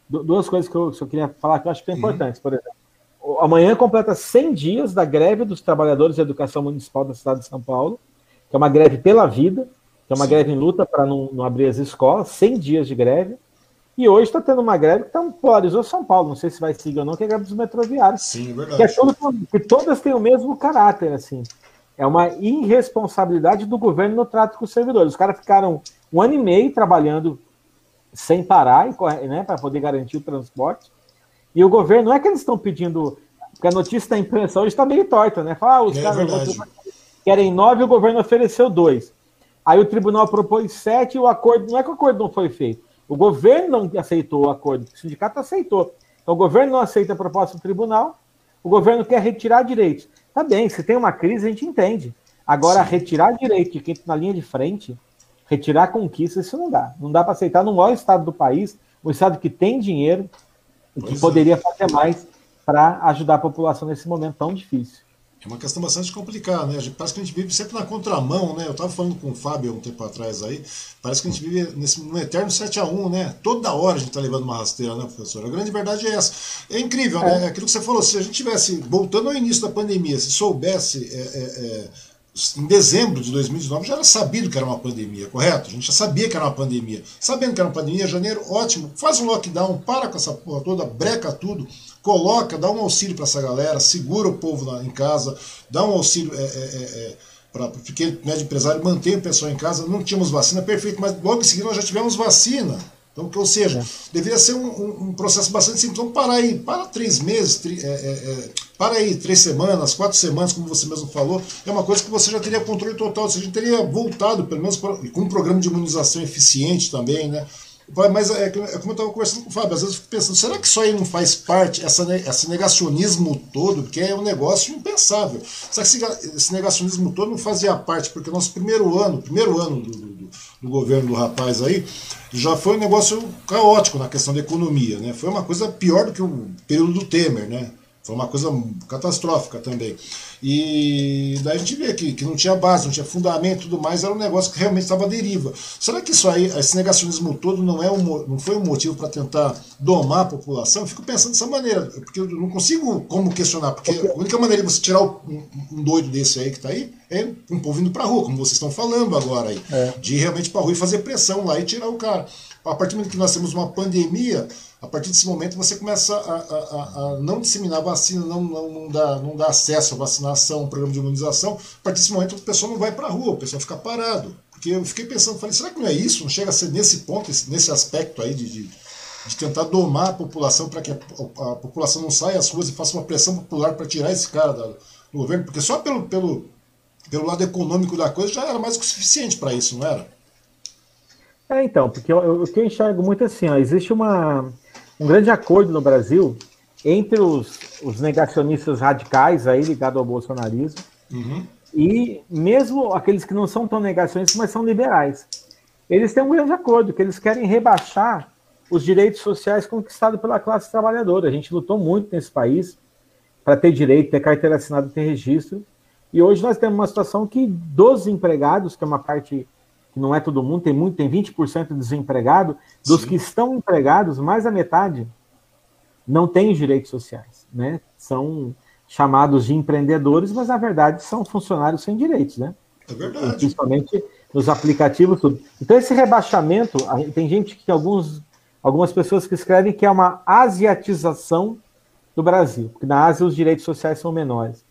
duas coisas que eu, que eu queria falar que eu acho que é importante. Uhum. Por exemplo, amanhã completa 100 dias da greve dos trabalhadores de educação municipal da cidade de São Paulo, que é uma greve pela vida, que é uma Sim. greve em luta para não, não, abrir as escolas, 100 dias de greve. E hoje está tendo uma greve que tá, polarizou São Paulo, não sei se vai seguir ou não, que é a greve dos metroviários. Sim, verdade. Que, é que todas têm o mesmo caráter, assim. É uma irresponsabilidade do governo no trato com os servidores. Os caras ficaram um ano e meio trabalhando sem parar, né, para poder garantir o transporte. E o governo, não é que eles estão pedindo, porque a notícia da imprensa hoje está meio torta, né? Fala, ah, os é caras querem nove, o governo ofereceu dois. Aí o tribunal propôs sete e o acordo, não é que o acordo não foi feito, o governo não aceitou o acordo, o sindicato aceitou. Então o governo não aceita a proposta do tribunal, o governo quer retirar direitos. Tá bem, se tem uma crise, a gente entende. Agora, Sim. retirar direito de quem está na linha de frente, retirar conquista, isso não dá. Não dá para aceitar no maior estado do país, um estado que tem dinheiro e que pois poderia é. fazer mais para ajudar a população nesse momento tão difícil. É uma questão bastante complicada, né? Parece que a gente vive sempre na contramão, né? Eu estava falando com o Fábio um tempo atrás aí, parece que a gente vive nesse, no eterno 7 a 1 né? Toda hora a gente está levando uma rasteira, né, professor? A grande verdade é essa. É incrível, né? é. né? Aquilo que você falou, se a gente tivesse, voltando ao início da pandemia, se soubesse é, é, é em dezembro de 2019 já era sabido que era uma pandemia, correto? A gente já sabia que era uma pandemia. Sabendo que era uma pandemia, janeiro, ótimo, faz um lockdown, para com essa porra toda, breca tudo, coloca, dá um auxílio para essa galera, segura o povo na, em casa, dá um auxílio é, é, é, é para o pequeno médio empresário, mantém o pessoal em casa. Não tínhamos vacina, perfeito, mas logo em seguida nós já tivemos vacina. Então, ou seja, é. deveria ser um, um, um, processo bastante simples. Então, para aí, para três meses, tri, é, para aí três semanas, quatro semanas, como você mesmo falou, é uma coisa que você já teria controle total, você já teria voltado, pelo menos pra, com um programa de imunização eficiente também, né? Mas é, é como eu estava conversando com o Fábio, às vezes eu fico pensando, será que isso aí não faz parte, essa, esse negacionismo todo, que é um negócio impensável? Será que esse negacionismo todo não fazia parte? Porque nosso primeiro ano, primeiro ano do, do, do governo do rapaz aí, já foi um negócio caótico na questão da economia, né? Foi uma coisa pior do que o período do Temer, né? Foi uma coisa catastrófica também. E daí a gente vê que, que não tinha base, não tinha fundamento e tudo mais, era um negócio que realmente estava à deriva. Será que isso aí, esse negacionismo todo, não, é um, não foi um motivo para tentar domar a população? Eu fico pensando dessa maneira, porque eu não consigo como questionar, porque a única maneira de você tirar um, um doido desse aí que está aí é um povo indo para a rua, como vocês estão falando agora aí, é. de ir realmente para a rua e fazer pressão lá e tirar o cara. A partir do momento que nós temos uma pandemia, a partir desse momento você começa a, a, a não disseminar vacina, não, não, não, dá, não dá acesso à vacinação, ao programa de imunização. A partir desse momento o pessoal não vai para a rua, o pessoal fica parado. Porque eu fiquei pensando, falei, será que não é isso? Não chega a ser nesse ponto, nesse aspecto aí de, de, de tentar domar a população para que a, a, população não saia às ruas e faça uma pressão popular para tirar esse cara da, do governo? Porque só pelo, pelo, pelo lado econômico da coisa já era mais que suficiente para isso, não era? É, então, porque o que eu enxergo muito assim, ó, existe uma um grande acordo no Brasil entre os, os negacionistas radicais aí ligados ao bolsonarismo uhum. e mesmo aqueles que não são tão negacionistas, mas são liberais. Eles têm um grande acordo, que eles querem rebaixar os direitos sociais conquistados pela classe trabalhadora. A gente lutou muito nesse país para ter direito, ter carteira assinada, ter registro. E hoje nós temos uma situação que dos empregados, que é uma parte que não é todo mundo, tem muito, tem 20% de desempregado, dos Sim. que estão empregados, mais da metade não tem os direitos sociais, né? São chamados de empreendedores, mas na verdade são funcionários sem direitos, né? É verdade. Principalmente nos aplicativos, tudo. Então esse rebaixamento, tem gente que alguns, algumas pessoas que escrevem que é uma asiatização do Brasil, porque na Ásia os direitos sociais são menores.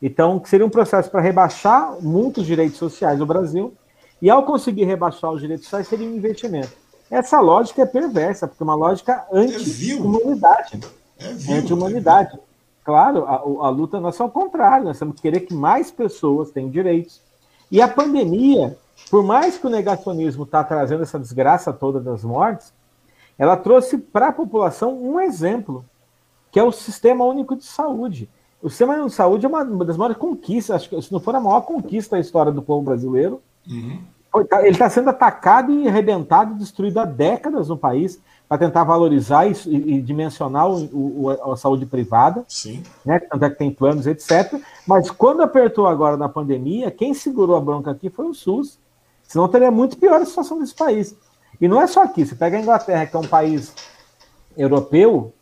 Então, seria um processo para rebaixar muitos direitos sociais do Brasil e ao conseguir rebaixar os direitos sociais, seria um investimento. Essa lógica é perversa, porque é uma lógica anti-humanidade. É, é anti-humanidade. Claro, a, a, luta nossa é ao contrário, nós temos que querer que mais pessoas tenham direitos. E a pandemia, por mais que o negacionismo está trazendo essa desgraça toda das mortes, ela trouxe para a população um exemplo, que é o Sistema Único de Saúde. O Sistema Único de Saúde é uma das maiores conquistas, acho que se não for a maior conquista da história do povo brasileiro, Uhum. Ele está sendo atacado e arrebentado, destruído há décadas no país para tentar valorizar e, e dimensionar o, o, a saúde privada. Sim. Né? Tanto é que tem planos, etc. Mas quando apertou agora na pandemia, quem segurou a bronca aqui foi o SUS. Senão teria muito pior a situação desse país. E não é só aqui. Você pega a Inglaterra, que é um país europeu,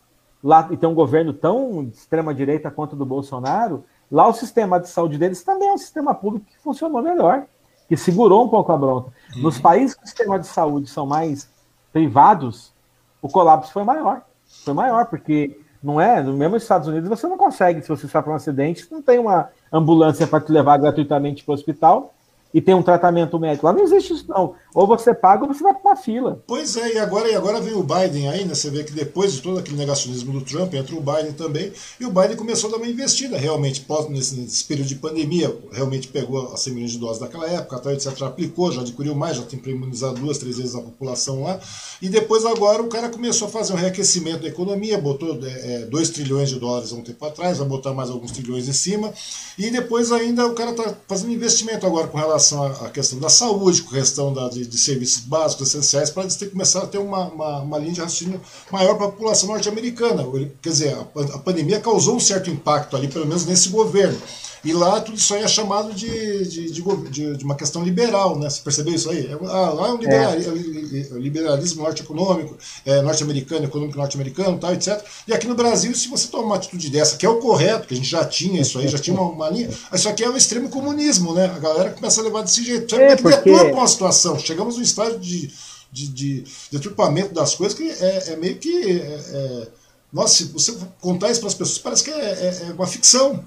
lá e tem um governo tão de extrema direita quanto o do Bolsonaro, lá o sistema de saúde deles também é um sistema público que funcionou melhor que segurou um pouco a bronca. Uhum. Nos países que o sistema de saúde são mais privados, o colapso foi maior. Foi maior, porque não é, no mesmo Estados Unidos você não consegue, se você está para um acidente, não tem uma ambulância para te levar gratuitamente para o hospital, e tem um tratamento médico. Lá não existe isso, não. Ou você paga ou você vai para uma fila. Pois é, e agora, e agora vem o Biden aí, né? Você vê que depois de todo aquele negacionismo do Trump, entra o Biden também, e o Biden começou a dar uma investida realmente, nesse, nesse período de pandemia, realmente pegou as 100 milhões de doses daquela época, tal, etc., aplicou, já adquiriu mais, já tem para imunizar duas, três vezes a população lá, e depois agora o cara começou a fazer um reaquecimento da economia, botou 2 é, é trilhões de dólares há um tempo atrás, vai botar mais alguns trilhões em cima, e depois ainda o cara está fazendo investimento agora com relação à questão da saúde, com questão da, de, de serviços básicos, essenciais, para eles terem começar a ter uma, uma, uma linha de raciocínio maior para a população norte-americana. Quer dizer, a, a pandemia causou um certo impacto ali, pelo menos nesse governo. E lá tudo isso aí é chamado de, de, de, de uma questão liberal, né? Você percebeu isso aí? É, ah, lá é um liberalismo, é. liberalismo norte-econômico, é, norte-americano, econômico norte-americano, tal, etc. E aqui no Brasil, se você tomar uma atitude dessa, que é o correto, que a gente já tinha isso aí, já tinha uma, uma linha, isso aqui é o extremo comunismo, né? A galera começa a levar desse jeito. É, que porque... deturpa uma situação. Chegamos num estágio de, de, de deturpamento das coisas que é, é meio que. É, é, nossa, se você contar isso para as pessoas, parece que é, é uma ficção.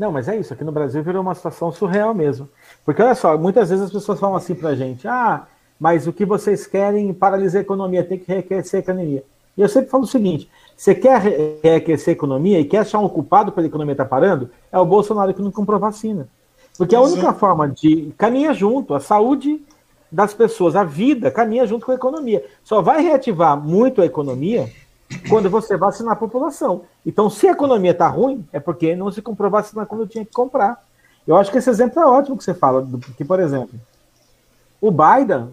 Não, mas é isso. Aqui no Brasil virou uma situação surreal mesmo. Porque olha só, muitas vezes as pessoas falam assim pra gente: ah, mas o que vocês querem paralisar a economia, tem que reaquecer a economia. E eu sempre falo o seguinte: você quer reaquecer a economia e quer achar um culpado pela economia estar tá parando? É o Bolsonaro que não comprou vacina. Porque a única forma de. caminha junto, a saúde das pessoas, a vida caminha junto com a economia. Só vai reativar muito a economia quando você vacinar a população. Então, se a economia está ruim, é porque não se comprou vacina quando tinha que comprar. Eu acho que esse exemplo é ótimo que você fala, porque, por exemplo, o Biden,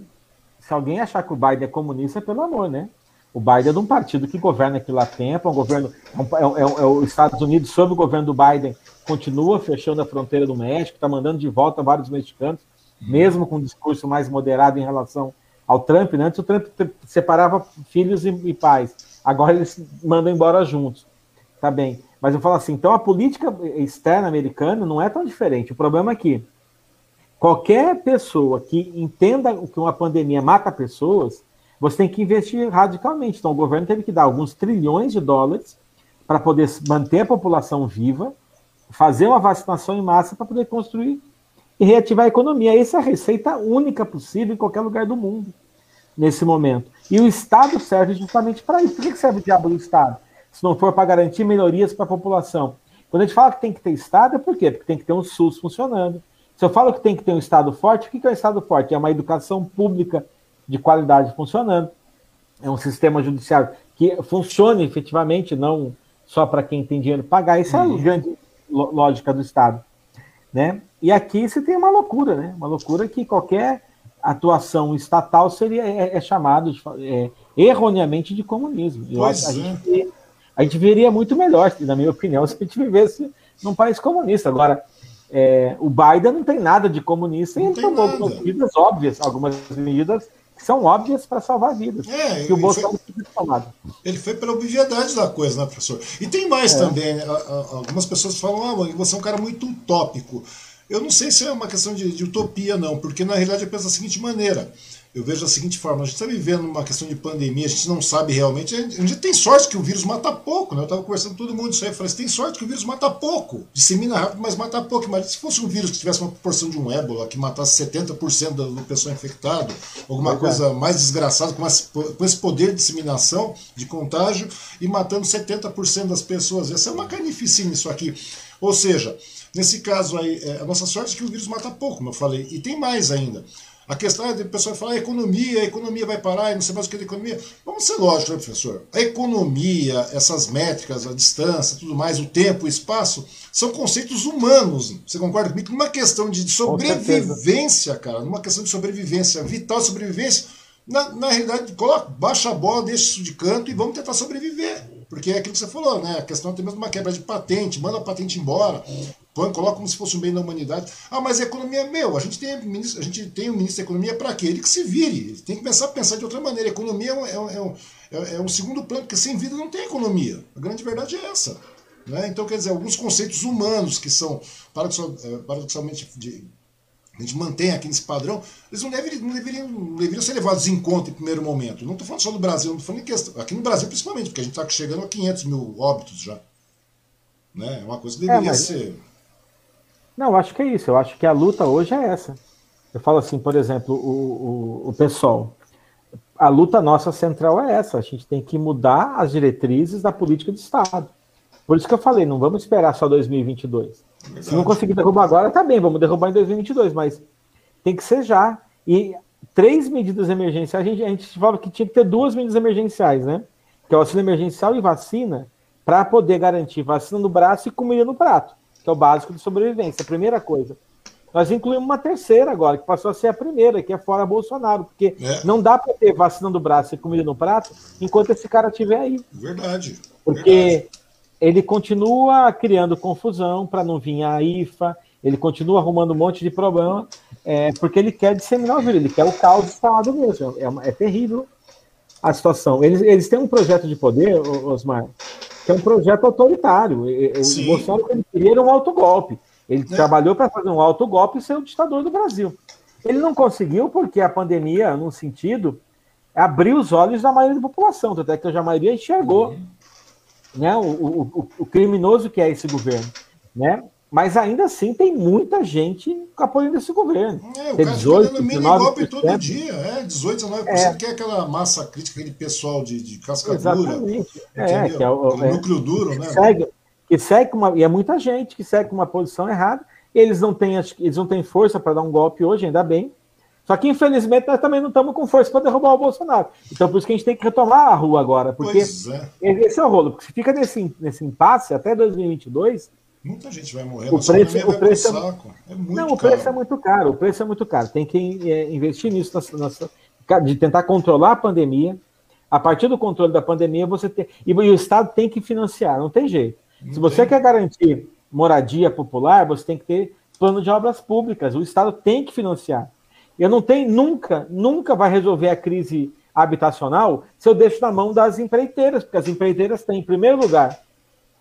se alguém achar que o Biden é comunista, é pelo amor, né? O Biden é de um partido que governa aquilo há tempo, é um governo, é, é, é, é os Estados Unidos, sob o governo do Biden, continua fechando a fronteira do México, está mandando de volta vários mexicanos, mesmo com um discurso mais moderado em relação ao Trump. Né? Antes o Trump separava filhos e, e pais. Agora eles mandam embora juntos. Tá bem. Mas eu falo assim, então a política externa americana não é tão diferente. O problema é que qualquer pessoa que entenda que uma pandemia mata pessoas, você tem que investir radicalmente. Então o governo teve que dar alguns trilhões de dólares para poder manter a população viva, fazer uma vacinação em massa para poder construir e reativar a economia. Essa é a receita única possível em qualquer lugar do mundo nesse momento. E o Estado serve justamente para isso. Por que serve o diabo do Estado? Se não for para garantir melhorias para a população. Quando a gente fala que tem que ter Estado, é por quê? Porque tem que ter um SUS funcionando. Se eu falo que tem que ter um Estado forte, o que é um Estado forte? É uma educação pública de qualidade funcionando. É um sistema judiciário que funcione efetivamente, não só para quem tem dinheiro pagar. Isso é a uhum. grande lógica do Estado. Né? E aqui você tem uma loucura, né? Uma loucura que qualquer atuação estatal seria é, é chamado de, é, erroneamente de comunismo. Eu, a, gente, é. a gente veria muito melhor, na minha opinião, se a gente vivesse num país comunista. Agora, é, o Biden não tem nada de comunista não e ele tomou algumas medidas óbvias, algumas medidas que são óbvias para salvar vidas. É, que o Bolsonaro foi, tomado. Ele foi pela obviedade da coisa, né, professor? E tem mais é. também. Né? Algumas pessoas falam, ah, você é um cara muito utópico. Eu não sei se é uma questão de, de, utopia, não, porque na realidade eu penso da seguinte maneira. Eu vejo da seguinte forma, a gente está vivendo uma questão de pandemia, a gente não sabe realmente. A gente tem sorte que o vírus mata pouco, né? Eu estava conversando com todo mundo isso aí, eu falei, tem sorte que o vírus mata pouco. Dissemina rápido, mas mata pouco. Mas se fosse um vírus que tivesse uma proporção de um ébola, que matasse 70% da, da pessoa infectada, alguma é. coisa mais desgraçada, com, com esse poder de disseminação, de contágio, e matando 70% das pessoas. Essa é uma carnificina isso aqui. Ou seja, Nesse caso aí, é, a nossa sorte é que o vírus mata pouco, como eu falei. E tem mais ainda. A questão é de pessoa falar, a ah, economia, a economia vai parar, e não sei mais o que é da economia. Vamos ser lógicos, né, professor? A economia, essas métricas, a distância, tudo mais, o tempo, o espaço, são conceitos humanos. Você concorda comigo? Numa questão de sobrevivência, cara, numa questão de sobrevivência, vital sobrevivência, na, na realidade, coloca, baixa a bola, deixa isso de canto e vamos tentar sobreviver. Porque é aquilo que você falou, né? A questão é tem mesmo uma quebra de patente, manda a patente embora, põe, coloca como se fosse um bem da humanidade. Ah, mas a economia é meu. A gente tem, a gente tem um ministro da economia para quê? Ele que se vire. Ele tem que começar a pensar de outra maneira. A economia é um, é um, é um, é um segundo plano, porque sem vida não tem economia. A grande verdade é essa. Né? Então, quer dizer, alguns conceitos humanos que são é, paradoxalmente de, a gente mantém aqui nesse padrão, eles não deveriam, não deveriam, não deveriam ser levados em conta em primeiro momento. Não estou falando só do Brasil, não estou falando em questão. Aqui no Brasil, principalmente, porque a gente está chegando a 500 mil óbitos já. Né? É uma coisa que deveria é, mas... ser. Não, acho que é isso. Eu acho que a luta hoje é essa. Eu falo assim, por exemplo, o, o, o pessoal. A luta nossa central é essa. A gente tem que mudar as diretrizes da política de Estado. Por isso que eu falei, não vamos esperar só 2022. Verdade. Se não conseguir derrubar agora, tá bem, vamos derrubar em 2022, mas tem que ser já. E três medidas emergenciais, a gente, a gente fala que tinha que ter duas medidas emergenciais, né? Que é o auxílio emergencial e vacina, para poder garantir vacina no braço e comida no prato, que é o básico de sobrevivência, a primeira coisa. Nós incluímos uma terceira agora, que passou a ser a primeira, que é fora Bolsonaro, porque é. não dá para ter vacina no braço e comida no prato enquanto esse cara estiver aí. Verdade. Porque verdade. Ele continua criando confusão para não vir a IFA, ele continua arrumando um monte de problema, é, porque ele quer disseminar o vírus, ele quer o caos instalado mesmo. É, é terrível a situação. Eles, eles têm um projeto de poder, Osmar, que é um projeto autoritário. O Bolsonaro ele queria um autogolpe. Ele é. trabalhou para fazer um autogolpe e ser o ditador do Brasil. Ele não conseguiu porque a pandemia, num sentido, abriu os olhos da maioria da população, até que a maioria enxergou uhum. Né, o, o, o, criminoso que é esse governo. Né? Mas ainda assim tem muita gente apoiando esse governo. É, o tem cara 18, fica mini golpe todo dia, é, 18, 19%, é. que é aquela massa crítica, aquele pessoal de, de casca Exatamente. dura. É, que é o, é, núcleo duro, que né? Segue, que segue uma, e é muita gente que segue uma posição errada, eles não têm, eles não têm força para dar um golpe hoje, ainda bem. Só que, infelizmente, nós também não estamos com força para derrubar o Bolsonaro. Então, por isso que a gente tem que retomar a rua agora, porque é. esse é o rolo. Porque se fica nesse, nesse impasse até 2022 Muita gente vai morrer, o preço, o preço é, é muito Não, o preço é muito caro. O preço é muito caro. Tem que é, investir nisso, de tentar controlar a pandemia. A partir do controle da pandemia, você tem. E, o Estado tem que financiar, não tem jeito. Não Se você tem. quer garantir moradia popular, você tem que ter plano de obras públicas. O Estado tem que financiar. Eu não tenho, nunca, nunca vai resolver a crise habitacional se eu deixo na mão das empreiteiras, porque as empreiteiras têm, em primeiro lugar,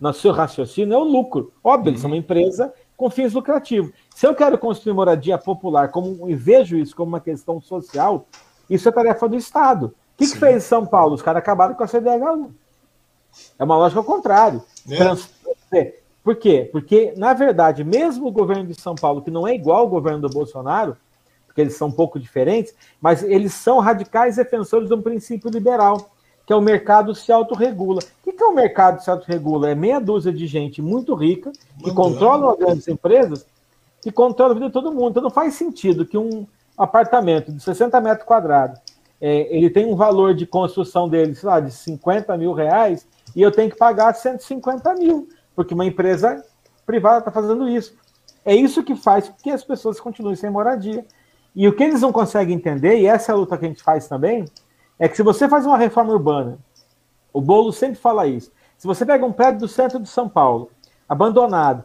no seu raciocínio é o lucro. Óbvio, eles são uma empresa com fins lucrativos. Se eu quero construir moradia popular como, e vejo isso como uma questão social, isso é tarefa do Estado. O que, que fez São Paulo? Os caras acabaram com a CDHU. É uma lógica ao contrário. É. Por quê? Porque, na verdade, mesmo o governo de São Paulo, que não é igual ao governo do Bolsonaro, porque eles são um pouco diferentes, mas eles são radicais defensores de um princípio liberal que é o mercado se autorregula. O que é o mercado se autorregula? É meia dúzia de gente muito rica, que controla as grandes empresas, que controla a vida de todo mundo. Então não faz sentido que um apartamento de 60 metros quadrados, é, ele tem um valor de construção dele, sei lá, de 50 mil reais, e eu tenho que pagar 150 mil, porque uma empresa privada está fazendo isso. É isso que faz com que as pessoas continuem sem moradia. E o que eles não conseguem entender, e essa é a luta que a gente faz também, é que se você faz uma reforma urbana, o Bolo sempre fala isso. Se você pega um prédio do centro de São Paulo, abandonado,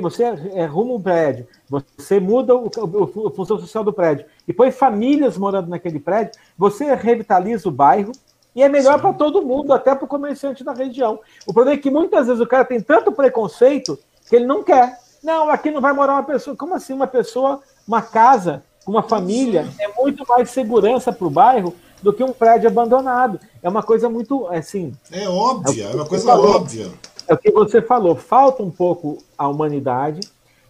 você arruma um prédio, você muda o, a função social do prédio e põe famílias morando naquele prédio, você revitaliza o bairro e é melhor para todo mundo, até para o comerciante da região. O problema é que muitas vezes o cara tem tanto preconceito que ele não quer. Não, aqui não vai morar uma pessoa. Como assim? Uma pessoa, uma casa, uma família, é muito mais segurança para o bairro do que um prédio abandonado. É uma coisa muito, assim... É óbvia, é, é uma coisa falou, óbvia. É o que você falou, falta um pouco a humanidade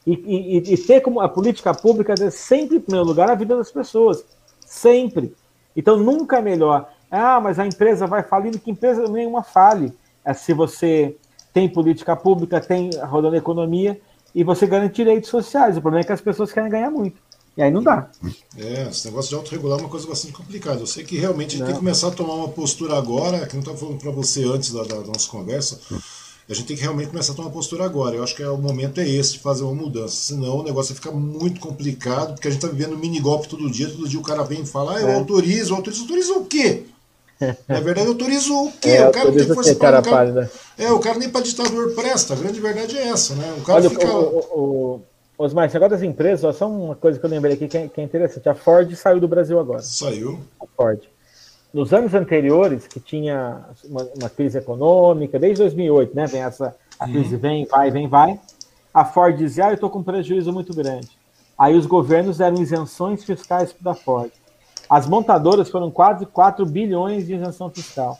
e, e, e ter como a política pública é sempre, em primeiro lugar, a vida das pessoas. Sempre. Então, nunca é melhor. Ah, mas a empresa vai falindo, que empresa nenhuma fale. É se você tem política pública, tem rodando economia e você garante direitos sociais. O problema é que as pessoas querem ganhar muito. E aí não dá. É, esse negócio de autorregular é uma coisa bastante complicada. Eu sei que realmente a gente tem que começar a tomar uma postura agora, que não estava falando para você antes da, da, nossa conversa. A gente tem que realmente começar a tomar uma postura agora. Eu acho que é, o momento é esse de fazer uma mudança. Senão o negócio vai ficar muito complicado, porque a gente está vivendo mini golpe todo dia. Todo dia o cara vem e fala: ah, eu é. autorizo, autorizo, autorizo o quê? Na verdade, autorizo o quê? É, o cara não tem força para. O cara, é, o cara nem para ditador presta. A grande verdade é essa, né? O cara Olha, fica. O, o, Osmar, esse negócio das empresas, só uma coisa que eu lembrei aqui que é, que é, interessante. A Ford saiu do Brasil agora. Saiu. A Ford. Nos anos anteriores, que tinha uma, uma crise econômica, desde 2008, né? Vem essa, a uhum. crise vem, vai, vem, vai. A Ford dizia, ah, eu estou com um prejuízo muito grande. Aí os governos deram isenções fiscais para a Ford. As montadoras foram quase 4 bilhões de isenção fiscal.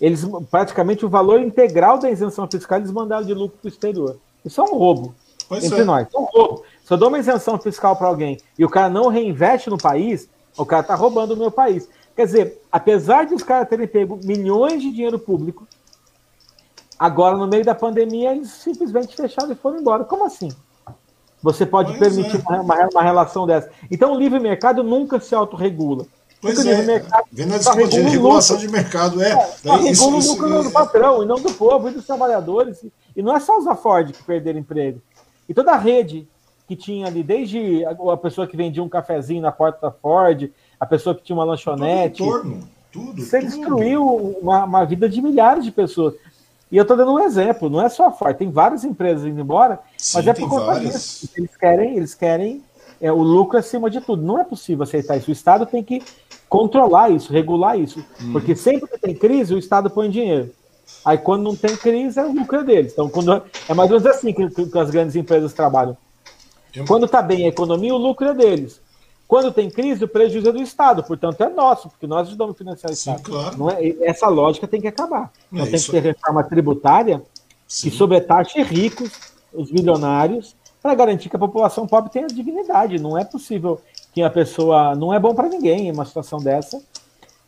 Eles, praticamente, o valor integral da isenção fiscal eles mandaram de lucro para o exterior. Isso é um roubo. Pois entre é. nós. Então, Se eu dou uma isenção fiscal para alguém e o cara não reinveste no país, o cara está roubando o meu país. Quer dizer, apesar de os caras terem pego milhões de dinheiro público, agora no meio da pandemia eles simplesmente fecharam e foram embora. Como assim? Você pode pois permitir é. uma, uma, relação dessa. Então o livre mercado nunca se autorregula. Pois Porque é, mercado, vendo a discussão regulação de mercado, é. é só regula o lucro do patrão, e não do povo e dos trabalhadores. E não é só os Ford que perderam emprego. E toda a rede que tinha ali, desde a pessoa que vendia um cafezinho na porta da Ford, a pessoa que tinha uma lanchonete. Tudo tudo. Você tudo. destruiu uma, uma, vida de milhares de pessoas. E eu estou dando um exemplo, não é só a Ford, tem várias empresas indo embora, Sim, mas é por conta várias. disso. Eles querem, eles querem é, o lucro acima de tudo. Não é possível aceitar isso. O Estado tem que controlar isso, regular isso. Hum. Porque sempre que tem crise, o Estado põe dinheiro. Aí quando não tem crise, é o lucro deles. Então, quando, é mais ou menos assim que, que as grandes empresas trabalham. Quando está bem a economia, o lucro é deles. Quando tem crise, o prejuízo é do Estado, portanto é nosso, porque nós ajudamos a financiar o Estado. Sim, claro. é, essa lógica tem que acabar. Então é tem que ter reforma tributária Sim. que sobretaxe ricos, os milionários, para garantir que a população pobre tenha dignidade. Não é possível que a pessoa. Não é bom para ninguém uma situação dessa.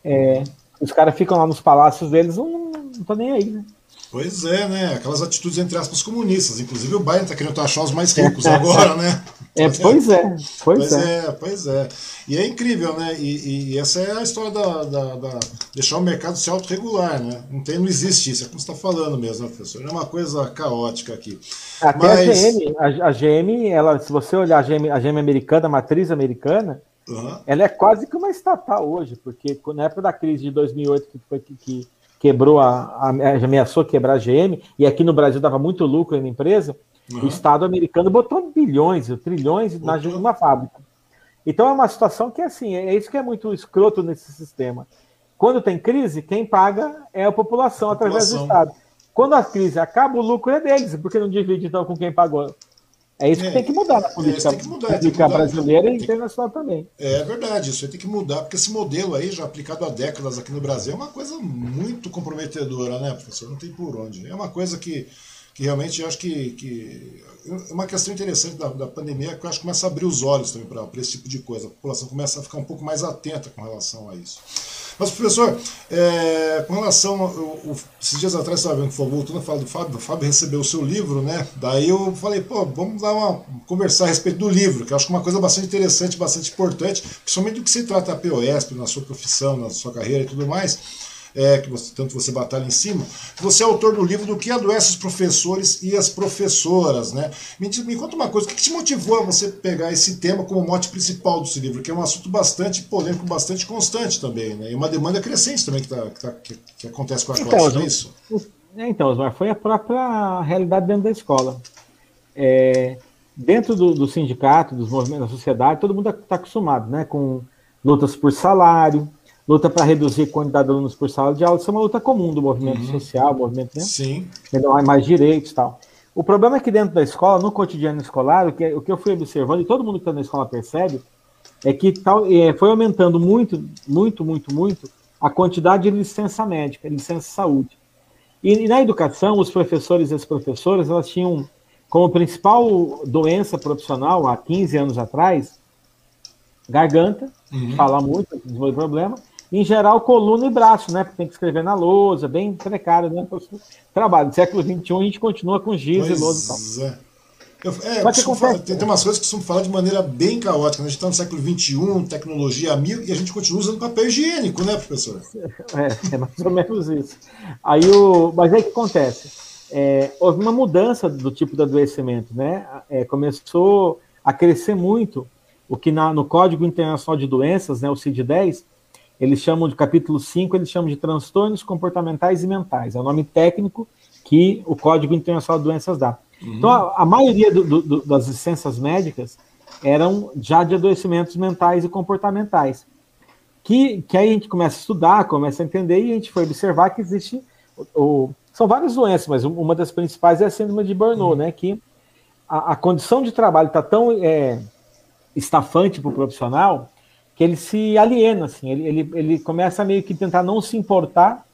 É, os caras ficam lá nos palácios deles, não, não tô nem aí, né? Pois é, né? Aquelas atitudes, entre aspas, comunistas. Inclusive o Biden está querendo achar os mais ricos agora, né? É, pois é, pois, pois é. é. Pois é, E é incrível, né? E, e essa é a história da, da, da, deixar o mercado se autorregular, né? Não, tem, não existe isso, é como você está falando mesmo, né, professor? É uma coisa caótica aqui. Até Mas... a GM, a, a, GM, ela, se você olhar a GM, a GM americana, a matriz americana, uhum. ela é quase que uma estatal hoje, porque na época da crise de 2008, que foi que, que quebrou a, a, ameaçou quebrar a GM, e aqui no Brasil dava muito lucro na empresa, uhum. o Estado americano botou bilhões, trilhões na uma fábrica. Então é uma situação que assim, é isso que é muito escroto nesse sistema. Quando tem crise, quem paga é a população, a através população. do Estado. Quando a crise acaba, o lucro é deles, porque não divide então com quem pagou. É isso que é, tem que mudar na política, é, mudar, pública brasileira e internacional também. É verdade, isso aí tem que mudar, porque esse modelo aí, já aplicado há décadas aqui no Brasil, é uma coisa muito comprometedora, né, professor? Não tem por onde. É uma coisa que, que realmente eu acho que, que. É uma questão interessante da, da pandemia que eu acho que começa a abrir os olhos também para esse tipo de coisa. A população começa a ficar um pouco mais atenta com relação a isso. Mas, professor, é, com relação. Eu, esses dias atrás, estava vendo que foi voltando a falar do Fábio, o Fábio recebeu o seu livro, né? Daí eu falei, pô, vamos dar uma, conversar a respeito do livro, que eu acho que é uma coisa bastante interessante, bastante importante, principalmente do que se trata a POSP, na sua profissão, na sua carreira e tudo mais é, que você, tanto você batalha em cima, você é autor do livro do que adoece os professores e as professoras, né? Me, me conta uma coisa, o que, que te motivou a você pegar esse tema como mote principal do seu livro, que é um assunto bastante polêmico, bastante constante também, né? E uma demanda crescente também que, tá, que, tá, que, que acontece com a então, classe, não é isso? Então, Osmar, foi a própria realidade dentro da escola. É, dentro do, do, sindicato, dos movimentos da sociedade, todo mundo está acostumado, né? Com lutas por salário, luta para reduzir a quantidade de alunos por sala de aula, isso é uma luta comum do movimento uhum. social, movimento, né? Sim. Não há mais direitos e tal. O problema é que dentro da escola, no cotidiano escolar, o que, o que eu fui observando, e todo mundo que está na escola percebe, é que tal, é, foi aumentando muito, muito, muito, muito a quantidade de licença médica, licença saúde. E, e na educação, os professores e as professoras, elas tinham como principal doença profissional, há 15 anos atrás, garganta, uhum. falar muito, desenvolver problema, em geral, coluna e braço, né? Porque tem que escrever na lousa, bem precário, né? Trabalho. No século XXI a gente continua com giz pois e lousa e tal. É. Eu, é, falar, tem, tem, umas coisas que costumam falar de maneira bem caótica. Né? A gente está no século XXI, tecnologia mil, e a gente continua usando papel higiênico, né, professor? É, é mais ou menos isso. Aí o, mas aí o que acontece? É, houve uma mudança do tipo de adoecimento, né? É, começou a crescer muito o que na, no Código Internacional de Doenças, né, o CID-10, eles chamam de capítulo 5, eles chamam de transtornos comportamentais e mentais. É o nome técnico que o Código Internacional de Doenças dá. Uhum. Então, a, a maioria do, do, das licenças médicas eram já de adoecimentos mentais e comportamentais. Que, que aí a gente começa a estudar, começa a entender e a gente foi observar que existe. O, o, são várias doenças, mas uma das principais é a síndrome de Burnout, uhum. né? Que a, a, condição de trabalho está tão é, estafante para o profissional que ele se aliena, assim, ele, ele, ele começa a meio que tentar não se importar.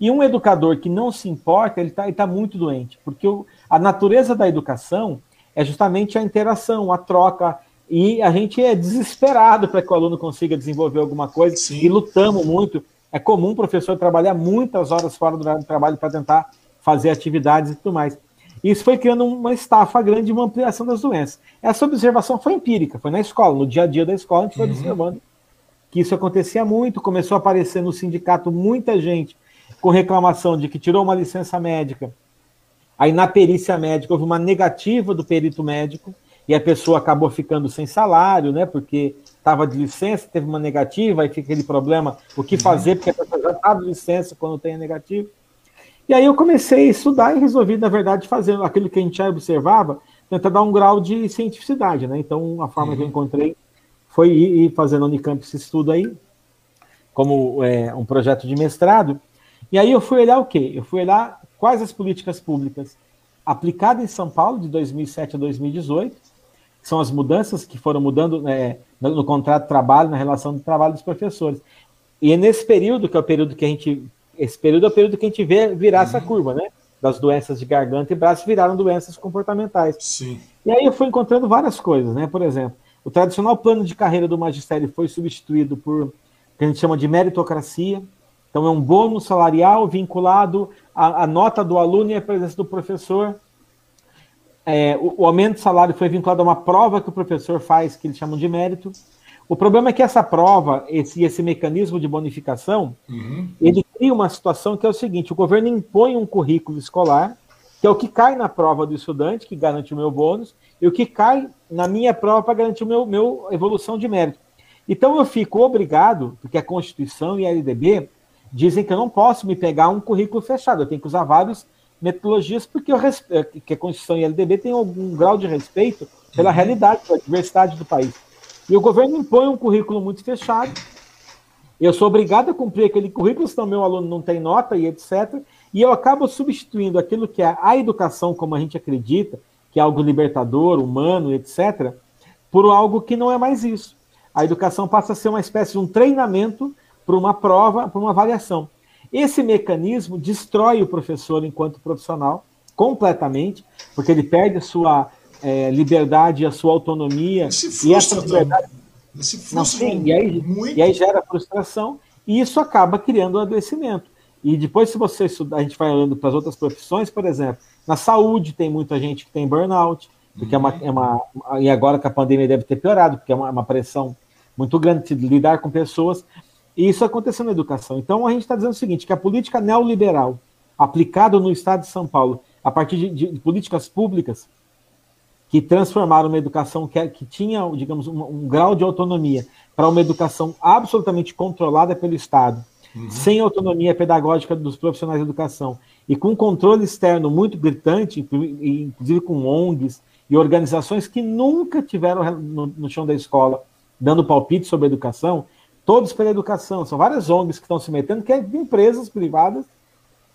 E um educador que não se importa, ele está tá muito doente, porque o, a natureza da educação é justamente a interação, a troca, e a gente é desesperado para que o aluno consiga desenvolver alguma coisa Sim. e lutamos muito. É comum o professor trabalhar muitas horas fora do trabalho para tentar fazer atividades e tudo mais. Isso foi criando uma estafa grande e uma ampliação das doenças. Essa observação foi empírica, foi na escola, no dia a dia da escola, a gente foi uhum. observando que isso acontecia muito, começou a aparecer no sindicato muita gente com reclamação de que tirou uma licença médica. Aí na perícia médica houve uma negativa do perito médico e a pessoa acabou ficando sem salário, né? Porque estava de licença, teve uma negativa, aí fica aquele problema, o que fazer, porque a pessoa já estava de licença quando tem a negativa. E aí eu comecei a estudar e resolvi, na verdade, fazer aquilo que a gente já observava, tentar dar um grau de cientificidade, né? Então, a forma uhum. que eu uhum. encontrei foi ir, ir fazendo Unicamp esse estudo aí, como é, um projeto de mestrado. E aí eu fui olhar o quê? Eu fui olhar quais as políticas públicas aplicadas em São Paulo de 2007 a 2018, que são as mudanças que foram mudando é, no, no contrato de trabalho, na relação de trabalho dos professores. E é nesse período, que é o período que a gente esse período é o período que a gente vê virar uhum. essa curva, né? Das doenças de garganta e braço viraram doenças comportamentais. Sim. E aí eu fui encontrando várias coisas, né? Por exemplo, o tradicional plano de carreira do magistério foi substituído por o que a gente chama de meritocracia. Então é um bônus salarial vinculado à, à nota do aluno e à presença do professor. É, o, o aumento de salário foi vinculado a uma prova que o professor faz, que eles chamam de mérito. O problema é que essa prova, esse, esse mecanismo de bonificação, uhum. ele cria uma situação que é o seguinte: o governo impõe um currículo escolar, que é o que cai na prova do estudante, que garante o meu bônus, e o que cai na minha prova para garantir o meu, meu evolução de mérito. Então eu fico obrigado, porque a Constituição e a LDB dizem que eu não posso me pegar um currículo fechado, eu tenho que usar várias metodologias, porque eu, que a Constituição e a LDB têm algum grau de respeito pela uhum. realidade, pela diversidade do país. E o governo impõe um currículo muito fechado. Eu sou obrigado a cumprir aquele currículo, senão meu aluno não tem nota e etc. E eu acabo substituindo aquilo que é a educação, como a gente acredita, que é algo libertador, humano, etc., por algo que não é mais isso. A educação passa a ser uma espécie de um treinamento para uma prova, para uma avaliação. Esse mecanismo destrói o professor enquanto profissional completamente, porque ele perde a sua é, liberdade, a sua autonomia. e essa liberdade. Não, sim, e, aí, muito... e aí gera frustração, e isso acaba criando um adoecimento. E depois, se você estudar, a gente vai olhando para as outras profissões, por exemplo, na saúde tem muita gente que tem burnout, porque uhum. é, uma, é uma. E agora que a pandemia deve ter piorado, porque é uma, uma pressão muito grande de lidar com pessoas. E isso aconteceu na educação. Então a gente está dizendo o seguinte: que a política neoliberal aplicada no Estado de São Paulo, a partir de, de políticas públicas, que transformaram uma educação que, que tinha, digamos, um, um grau de autonomia para uma educação absolutamente controlada pelo Estado, uhum. sem autonomia pedagógica dos profissionais de educação e com controle externo muito gritante, inclusive com ONGs e organizações que nunca tiveram no, no chão da escola dando palpite sobre a educação, todos pela educação. São várias ONGs que estão se metendo, que é de empresas privadas.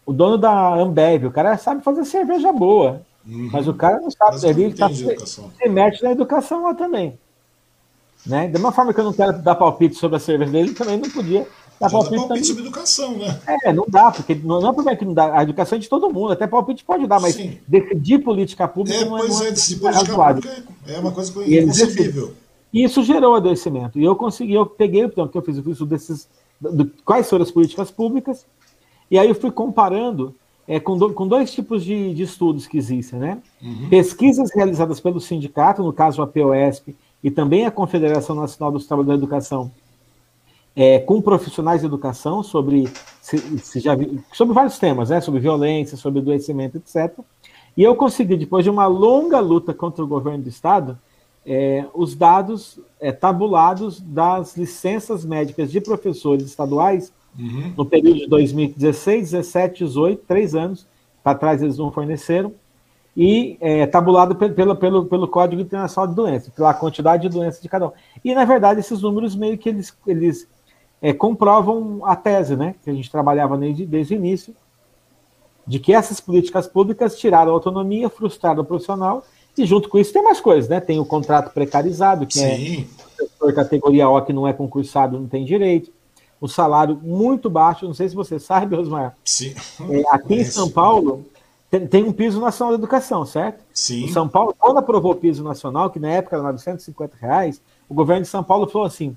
O dono da Ambev, o cara sabe fazer cerveja boa, Uhum. Mas o cara não sabe, ele está se, se mete na educação lá também. Né? Da mesma forma que eu não quero dar palpite sobre a cerveja dele, também não podia dar palpite, palpite também. sobre educação, né? É, não dá, porque não, não é problema que não dá. A educação é de todo mundo, até palpite pode dar, mas Sim. decidir política pública é, não é. Pois é, decidir política pública é uma coisa inconcebível. E isso gerou adoecimento. E eu consegui, eu peguei, então, que eu fiz, eu fiz desses, do, quais foram as políticas públicas, e aí eu fui comparando é, com, do, com dois tipos de, de, estudos que existem, né? Uhum. Pesquisas realizadas pelo sindicato, no caso a POSP, e também a Confederação Nacional dos Trabalhadores da Educação, é, com profissionais de educação sobre, se, se já sobre vários temas, né? Sobre violência, sobre adoecimento, etc. E eu consegui, depois de uma longa luta contra o governo do Estado, é, os dados é, tabulados das licenças médicas de professores estaduais Uhum. No período de 2016, 17, 18, três anos para trás eles não forneceram, e é, tabulado pelo, pelo, pelo Código Internacional de Doenças, pela quantidade de doenças de cada um. E, na verdade, esses números meio que eles, eles é, comprovam a tese, né, que a gente trabalhava desde, desde o início, de que essas políticas públicas tiraram a autonomia, frustraram o profissional, e junto com isso tem mais coisas, né? Tem o contrato precarizado, que é Sim. é por categoria O que não é concursado, não tem direito o salário muito baixo. Não sei se você sabe, Osmar. Sim. É, aqui em São Paulo, tem, tem, um piso nacional de educação, certo? Sim. São Paulo, quando aprovou o piso nacional, que na época era 950 reais, o governo de São Paulo falou assim: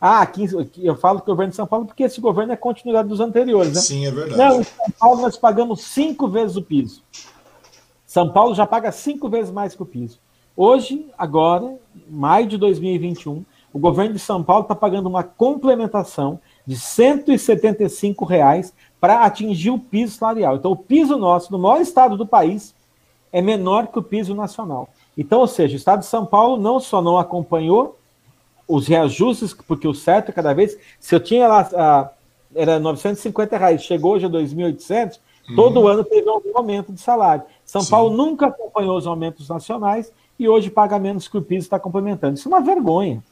ah, 15, eu falo que o governo de São Paulo porque esse governo é continuidade dos anteriores, né? Sim, é verdade. Não, em São Paulo nós pagamos cinco vezes o piso. São Paulo já paga cinco vezes mais que o piso. Hoje, agora, maio de 2021, o governo de São Paulo está pagando uma complementação de 175 reais para atingir o piso salarial. Então, o piso nosso, no maior estado do país, é menor que o piso nacional. Então, ou seja, o estado de São Paulo não só não acompanhou os reajustes, porque o certo é cada vez, se eu tinha lá, a, era 950 reais, chegou hoje a 2.800, uhum. todo ano teve um aumento de salário. São Sim. Paulo nunca acompanhou os aumentos nacionais e hoje paga menos que o piso está complementando. Isso é uma vergonha.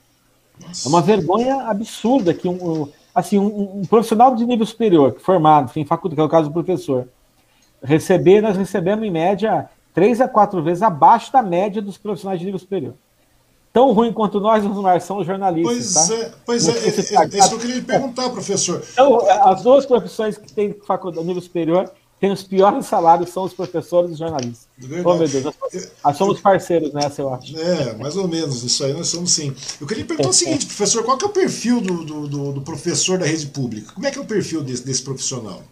Nossa. É uma vergonha absurda que um, assim, um, um, profissional de nível superior, formado em faculdade, que é o caso do professor, receber, nós recebemos em média três a quatro vezes abaixo da média dos profissionais de nível superior. Tão ruim quanto nós, nós são os jornalistas. Pois tá? é, pois é, é, é, isso que eu queria lhe perguntar, professor. Então, as duas profissões que têm faculdade nível superior têm os piores salários são os professores e os jornalistas. Verdade. Oh, meu Deus, nós, somos parceiros nessa, eu acho. É, mais ou menos, isso aí nós somos sim. Eu queria perguntar é, o seguinte, é. professor, qual que é o perfil do, do, do, professor da rede pública? Como é que é o perfil desse, desse profissional?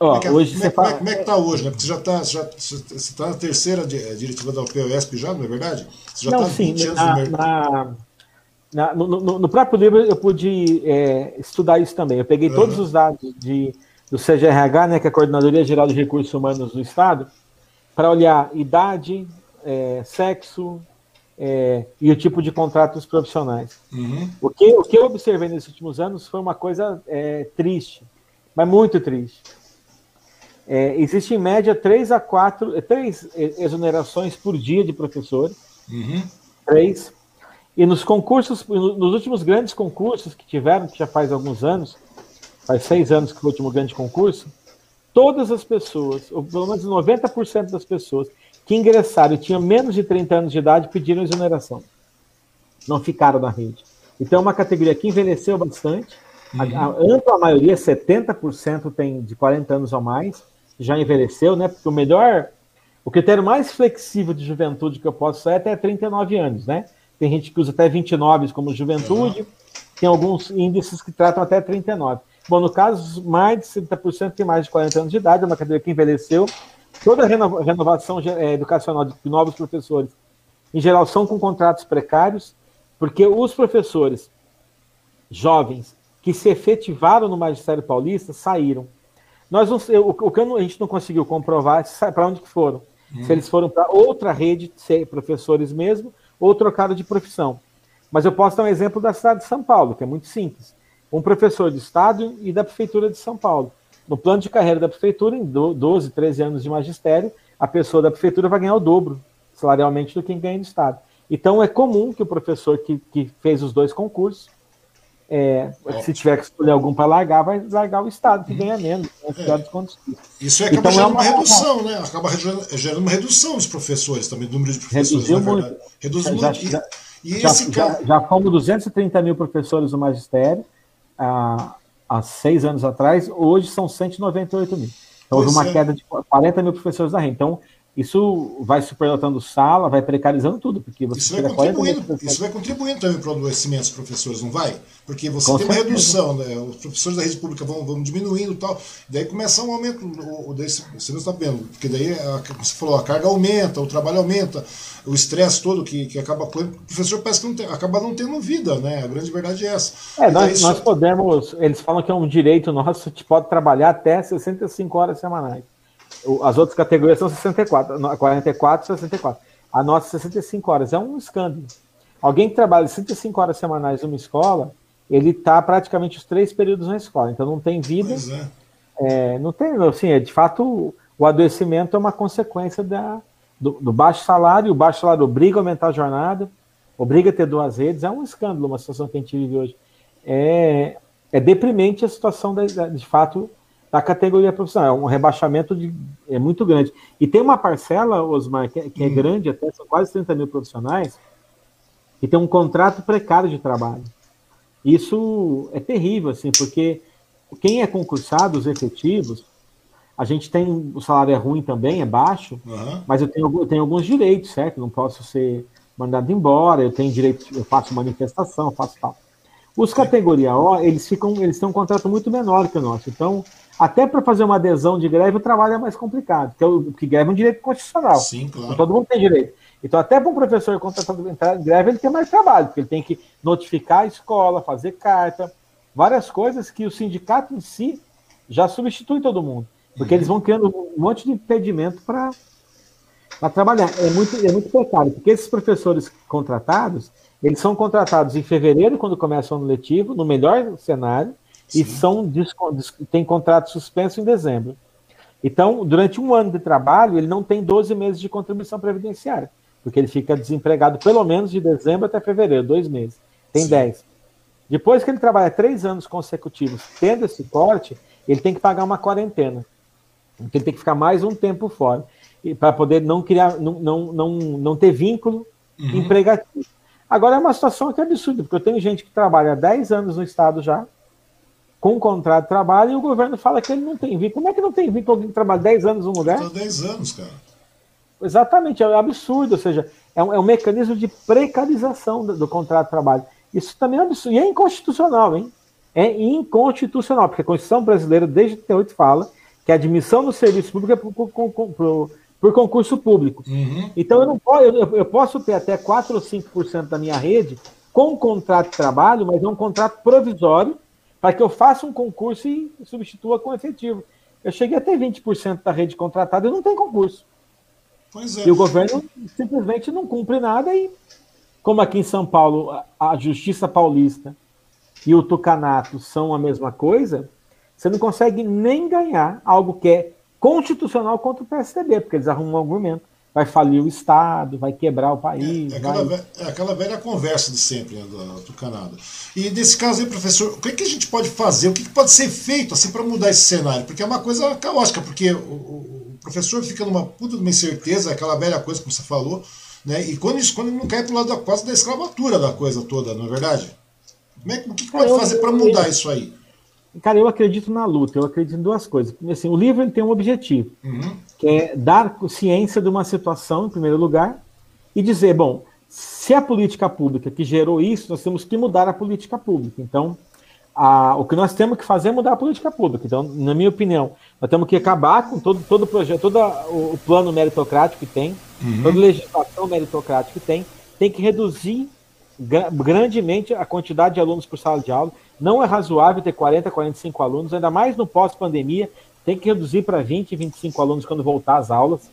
Ó, como, é, hoje como, é, como, é, como é que está hoje, né? Porque você já está já, você está na terceira eh, diretiva da UPOESP já, não é verdade? Você já está 20 anos na, no mercado. Na, no, no, no, próprio livro eu pude é, estudar isso também. Eu peguei uhum. todos os dados de, do CGRH, né, que é a Coordenadoria Geral de Recursos Humanos do Estado, para olhar idade, é, sexo é, e o tipo de contratos profissionais. Uhum. O, que, o que eu observei nesses últimos anos foi uma coisa é, triste, mas muito triste é, existe em média três a quatro, três exonerações por dia de professores. Uhum. Três. E nos concursos, nos últimos grandes concursos que tiveram, que já faz alguns anos, faz seis anos que foi o último grande concurso, todas as pessoas, ou pelo menos 90% das pessoas que ingressaram e tinham menos de 30 anos de idade pediram exoneração. Não ficaram na rede. Então é uma categoria que envelheceu bastante. Uhum. A, a ampla maioria, 70% tem de 40 anos ou mais já envelheceu, né? Porque o melhor, o critério mais flexível de juventude que eu posso usar é até 39 anos, né? Tem gente que usa até 29 como juventude, uhum. tem alguns índices que tratam até 39. Bom, no caso, mais de 70% tem mais de 40 anos de idade, é uma cadeira que envelheceu. Toda a renovação é, educacional de novos professores, em geral, são com contratos precários, porque os professores jovens que se efetivaram no magistério paulista saíram. Nós não, o, o que a gente não conseguiu comprovar é para onde que foram. Hum. Se eles foram para outra rede, ser professores mesmo, ou trocaram de profissão. Mas eu posso dar um exemplo da cidade de São Paulo, que é muito simples. Um professor de Estado e da Prefeitura de São Paulo. No plano de carreira da Prefeitura, em 12, 13 anos de magistério, a pessoa da Prefeitura vai ganhar o dobro salarialmente do que ganha no Estado. Então é comum que o professor que, que fez os dois concursos é, se tiver que escolher algum para largar, vai largar o Estado, que ganha menos. Né, é. Isso é acaba então, gerando é uma, uma redução, né? Acaba gerando uma redução dos professores também, do número de professores. Reduziu muito. Reduz já, muito. Já, e, e já, esse já, já fomos 230 mil professores no magistério há, há seis anos atrás, hoje são 198 mil. Então, houve uma é. queda de 40 mil professores da rede. Então, isso vai superlotando sala, vai precarizando tudo, porque você isso vai, contribuindo, isso vai contribuindo também para o adoecimento dos professores, não vai? Porque você Com tem certeza. uma redução, né? os professores da rede pública vão, vão diminuindo e tal, daí começa um aumento, o, você não está vendo, porque daí, a, você falou, a carga aumenta, o trabalho aumenta, o estresse todo que, que acaba, o professor parece que não tem, acaba não tendo vida, né? A grande verdade é essa. É, nós, nós podemos, eles falam que é um direito nosso, a gente pode trabalhar até 65 horas semanais. As outras categorias são 64, 44 e 64. A nossa 65 horas. É um escândalo. Alguém que trabalha 65 horas semanais numa escola, ele está praticamente os três períodos na escola. Então não tem vida. É. É, não tem, assim, é, de fato, o adoecimento é uma consequência da, do, do, baixo salário. O baixo salário obriga a aumentar a jornada, obriga a ter duas redes. É um escândalo uma situação que a gente vive hoje. É, é deprimente a situação, da, de fato, da categoria profissional. É um rebaixamento de, é muito grande. E tem uma parcela, Osmar, que, é, que é hum. grande, até são quase 30 mil profissionais, que tem um contrato precário de trabalho. Isso é terrível, assim, porque quem é concursado, os efetivos, a gente tem. O salário é ruim também, é baixo, uhum. mas eu tenho, eu tenho alguns direitos, certo? Não posso ser mandado embora, eu tenho direito, eu faço manifestação, eu faço tal. Os categoria O, eles ficam, eles têm um contrato muito menor que o nosso. Então, até para fazer uma adesão de greve, o trabalho é mais complicado, porque, greve é um direito constitucional. Sim, claro. Então, todo mundo tem direito. Então, até para um professor contratado entrar em greve, ele tem mais trabalho, porque ele tem que notificar a escola, fazer carta, várias coisas que o sindicato em si já substitui todo mundo. Porque uhum. eles vão criando um monte de impedimento para trabalhar. É muito, é muito precário, porque esses professores contratados, eles são contratados em fevereiro, quando começa o ano letivo, no melhor cenário, Sim. e são têm contrato suspenso em dezembro. Então, durante um ano de trabalho, ele não tem 12 meses de contribuição previdenciária porque ele fica desempregado pelo menos de dezembro até fevereiro, dois meses. Tem Sim. 10. Depois que ele trabalha três anos consecutivos tendo esse corte, ele tem que pagar uma quarentena. Então ele tem que ficar mais um tempo fora para poder não criar, não, não, não, não ter vínculo uhum. empregativo. Agora é uma situação que é absurda, porque eu tenho gente que trabalha 10 anos no Estado já, com um contrato de trabalho, e o governo fala que ele não tem vínculo. Como é que não tem vínculo alguém que trabalha 10 anos no lugar? 10 anos, cara. Exatamente, é absurdo, ou seja, é um, é um mecanismo de precarização do, do, contrato de trabalho. Isso também é absurdo, e é inconstitucional, hein? É inconstitucional, porque a Constituição brasileira, desde 88, fala que a admissão no serviço público é por, por, por, por concurso público. Uhum. Então, eu, não posso, eu, eu posso ter até 4 ou 5% da minha rede com contrato de trabalho, mas é um contrato provisório para que eu faça um concurso e substitua com efetivo. Eu cheguei a ter 20% da rede contratada e não tem concurso. É. E o governo simplesmente não cumpre nada e, como aqui em São Paulo, a Justiça Paulista e o Tucanato são a mesma coisa, você não consegue nem ganhar algo que é constitucional contra o PSDB, porque eles arrumam um argumento. Vai falir o Estado, vai quebrar o país. É, é, aquela, vai... é aquela, velha conversa de sempre né, do Tucanato. E nesse caso aí, professor, o que, é que a gente pode fazer? O que, que pode ser feito assim para mudar esse cenário? Porque é uma coisa caótica, porque o professor fica numa puta de uma incerteza, aquela velha coisa que você falou, né? E quando isso quando não cai pro lado da quase da escravatura da coisa toda, não é verdade? Como é, o que, que pode fazer para mudar isso aí? Cara, eu acredito na luta, eu acredito em duas coisas. Assim, o livro ele tem um objetivo, uhum. que é dar ciência de uma situação, em primeiro lugar, e dizer, bom, se a política pública que gerou isso, nós temos que mudar a política pública. Então, a, o que nós temos que fazer é mudar a política pública. Então, na minha opinião, nós temos que acabar com todo, todo o projeto, todo o plano meritocrático que tem, uhum. toda a legislação meritocrática que tem, tem que reduzir grandemente a quantidade de alunos por sala de aula. Não é razoável ter 40, 45 alunos, ainda mais no pós-pandemia, tem que reduzir para 20, 25 alunos quando voltar às aulas,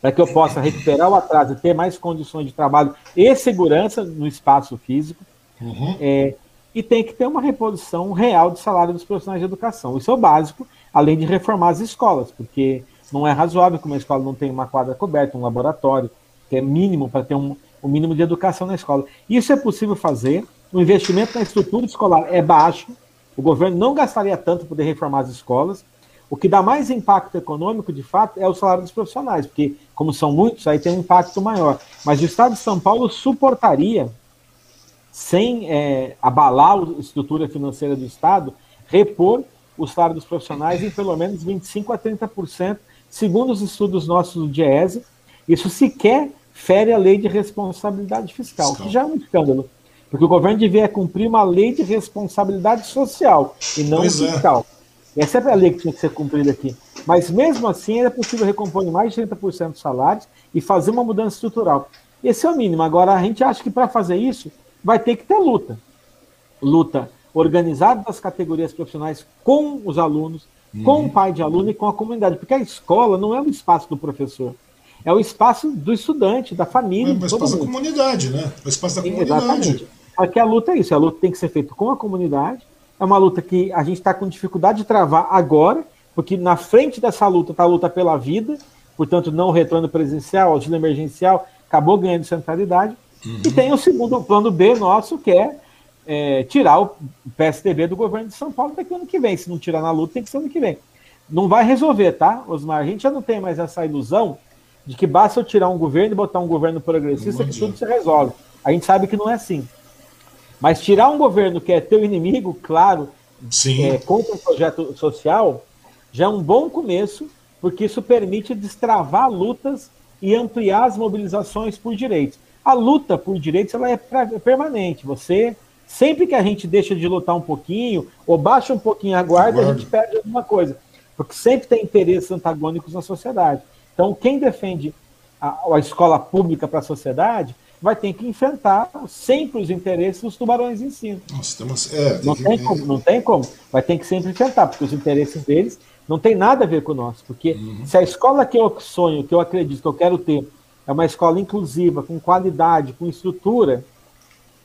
para que eu possa recuperar o atraso e ter mais condições de trabalho e segurança no espaço físico. Uhum. É, e tem que ter uma reposição real de salário dos profissionais de educação. Isso é o básico, além de reformar as escolas, porque não é razoável que uma escola não tenha uma quadra coberta, um laboratório, que é mínimo para ter um, um mínimo de educação na escola. Isso é possível fazer, o investimento na estrutura escolar é baixo, o governo não gastaria tanto para poder reformar as escolas. O que dá mais impacto econômico, de fato, é o salário dos profissionais, porque, como são muitos, aí tem um impacto maior. Mas o Estado de São Paulo suportaria sem é, abalar a estrutura financeira do Estado, repor o salário dos profissionais em pelo menos 25% a 30%, segundo os estudos nossos do DIESE. Isso sequer fere a lei de responsabilidade fiscal, que já é um escândalo, porque o governo devia cumprir uma lei de responsabilidade social e não pois é. fiscal. É. Essa é a lei que tinha que ser cumprida aqui. Mas mesmo assim, era possível recompor mais de 30% dos salários e fazer uma mudança estrutural. Esse é o mínimo. Agora, a gente acha que para fazer isso, vai ter que ter luta. Luta organizada das categorias profissionais com os alunos, uhum. com o pai de aluno e com a comunidade. Porque a escola não é o espaço do professor. É o espaço do estudante, da família. É o espaço da comunidade, né? O espaço da comunidade. Exatamente. Porque a luta é isso, a luta tem que ser feita com a comunidade. É uma luta que a gente está com dificuldade de travar agora, porque na frente dessa luta está a luta pela vida, portanto, não o retorno presencial, auxílio emergencial, acabou ganhando centralidade. Uhum. E tem o segundo plano B nosso, que é, é, tirar o PSDB do governo de São Paulo daqui ano que vem. Se não tirar na luta, tem que ser ano que vem. Não vai resolver, tá, Osmar? A gente já não tem mais essa ilusão de que basta eu tirar um governo e botar um governo progressista que tudo se resolve. A gente sabe que não é assim. Mas tirar um governo que é teu inimigo, claro, é, contra um projeto social, já é um bom começo, porque isso permite destravar lutas e ampliar as mobilizações por direitos. A luta por direitos ela é permanente. Você, sempre que a gente deixa de lutar um pouquinho, ou baixa um pouquinho a guarda, a gente perde alguma coisa. Porque sempre tem interesses antagônicos na sociedade. Então, quem defende a, a escola pública para a sociedade vai ter que enfrentar sempre os interesses dos tubarões em si. Nossa, é, não, tem como, não tem como. Vai ter que sempre enfrentar, porque os interesses deles não tem nada a ver com o nosso. Porque uhum. se a escola que eu sonho, que eu acredito, que eu quero ter, é uma escola inclusiva, com qualidade, com estrutura,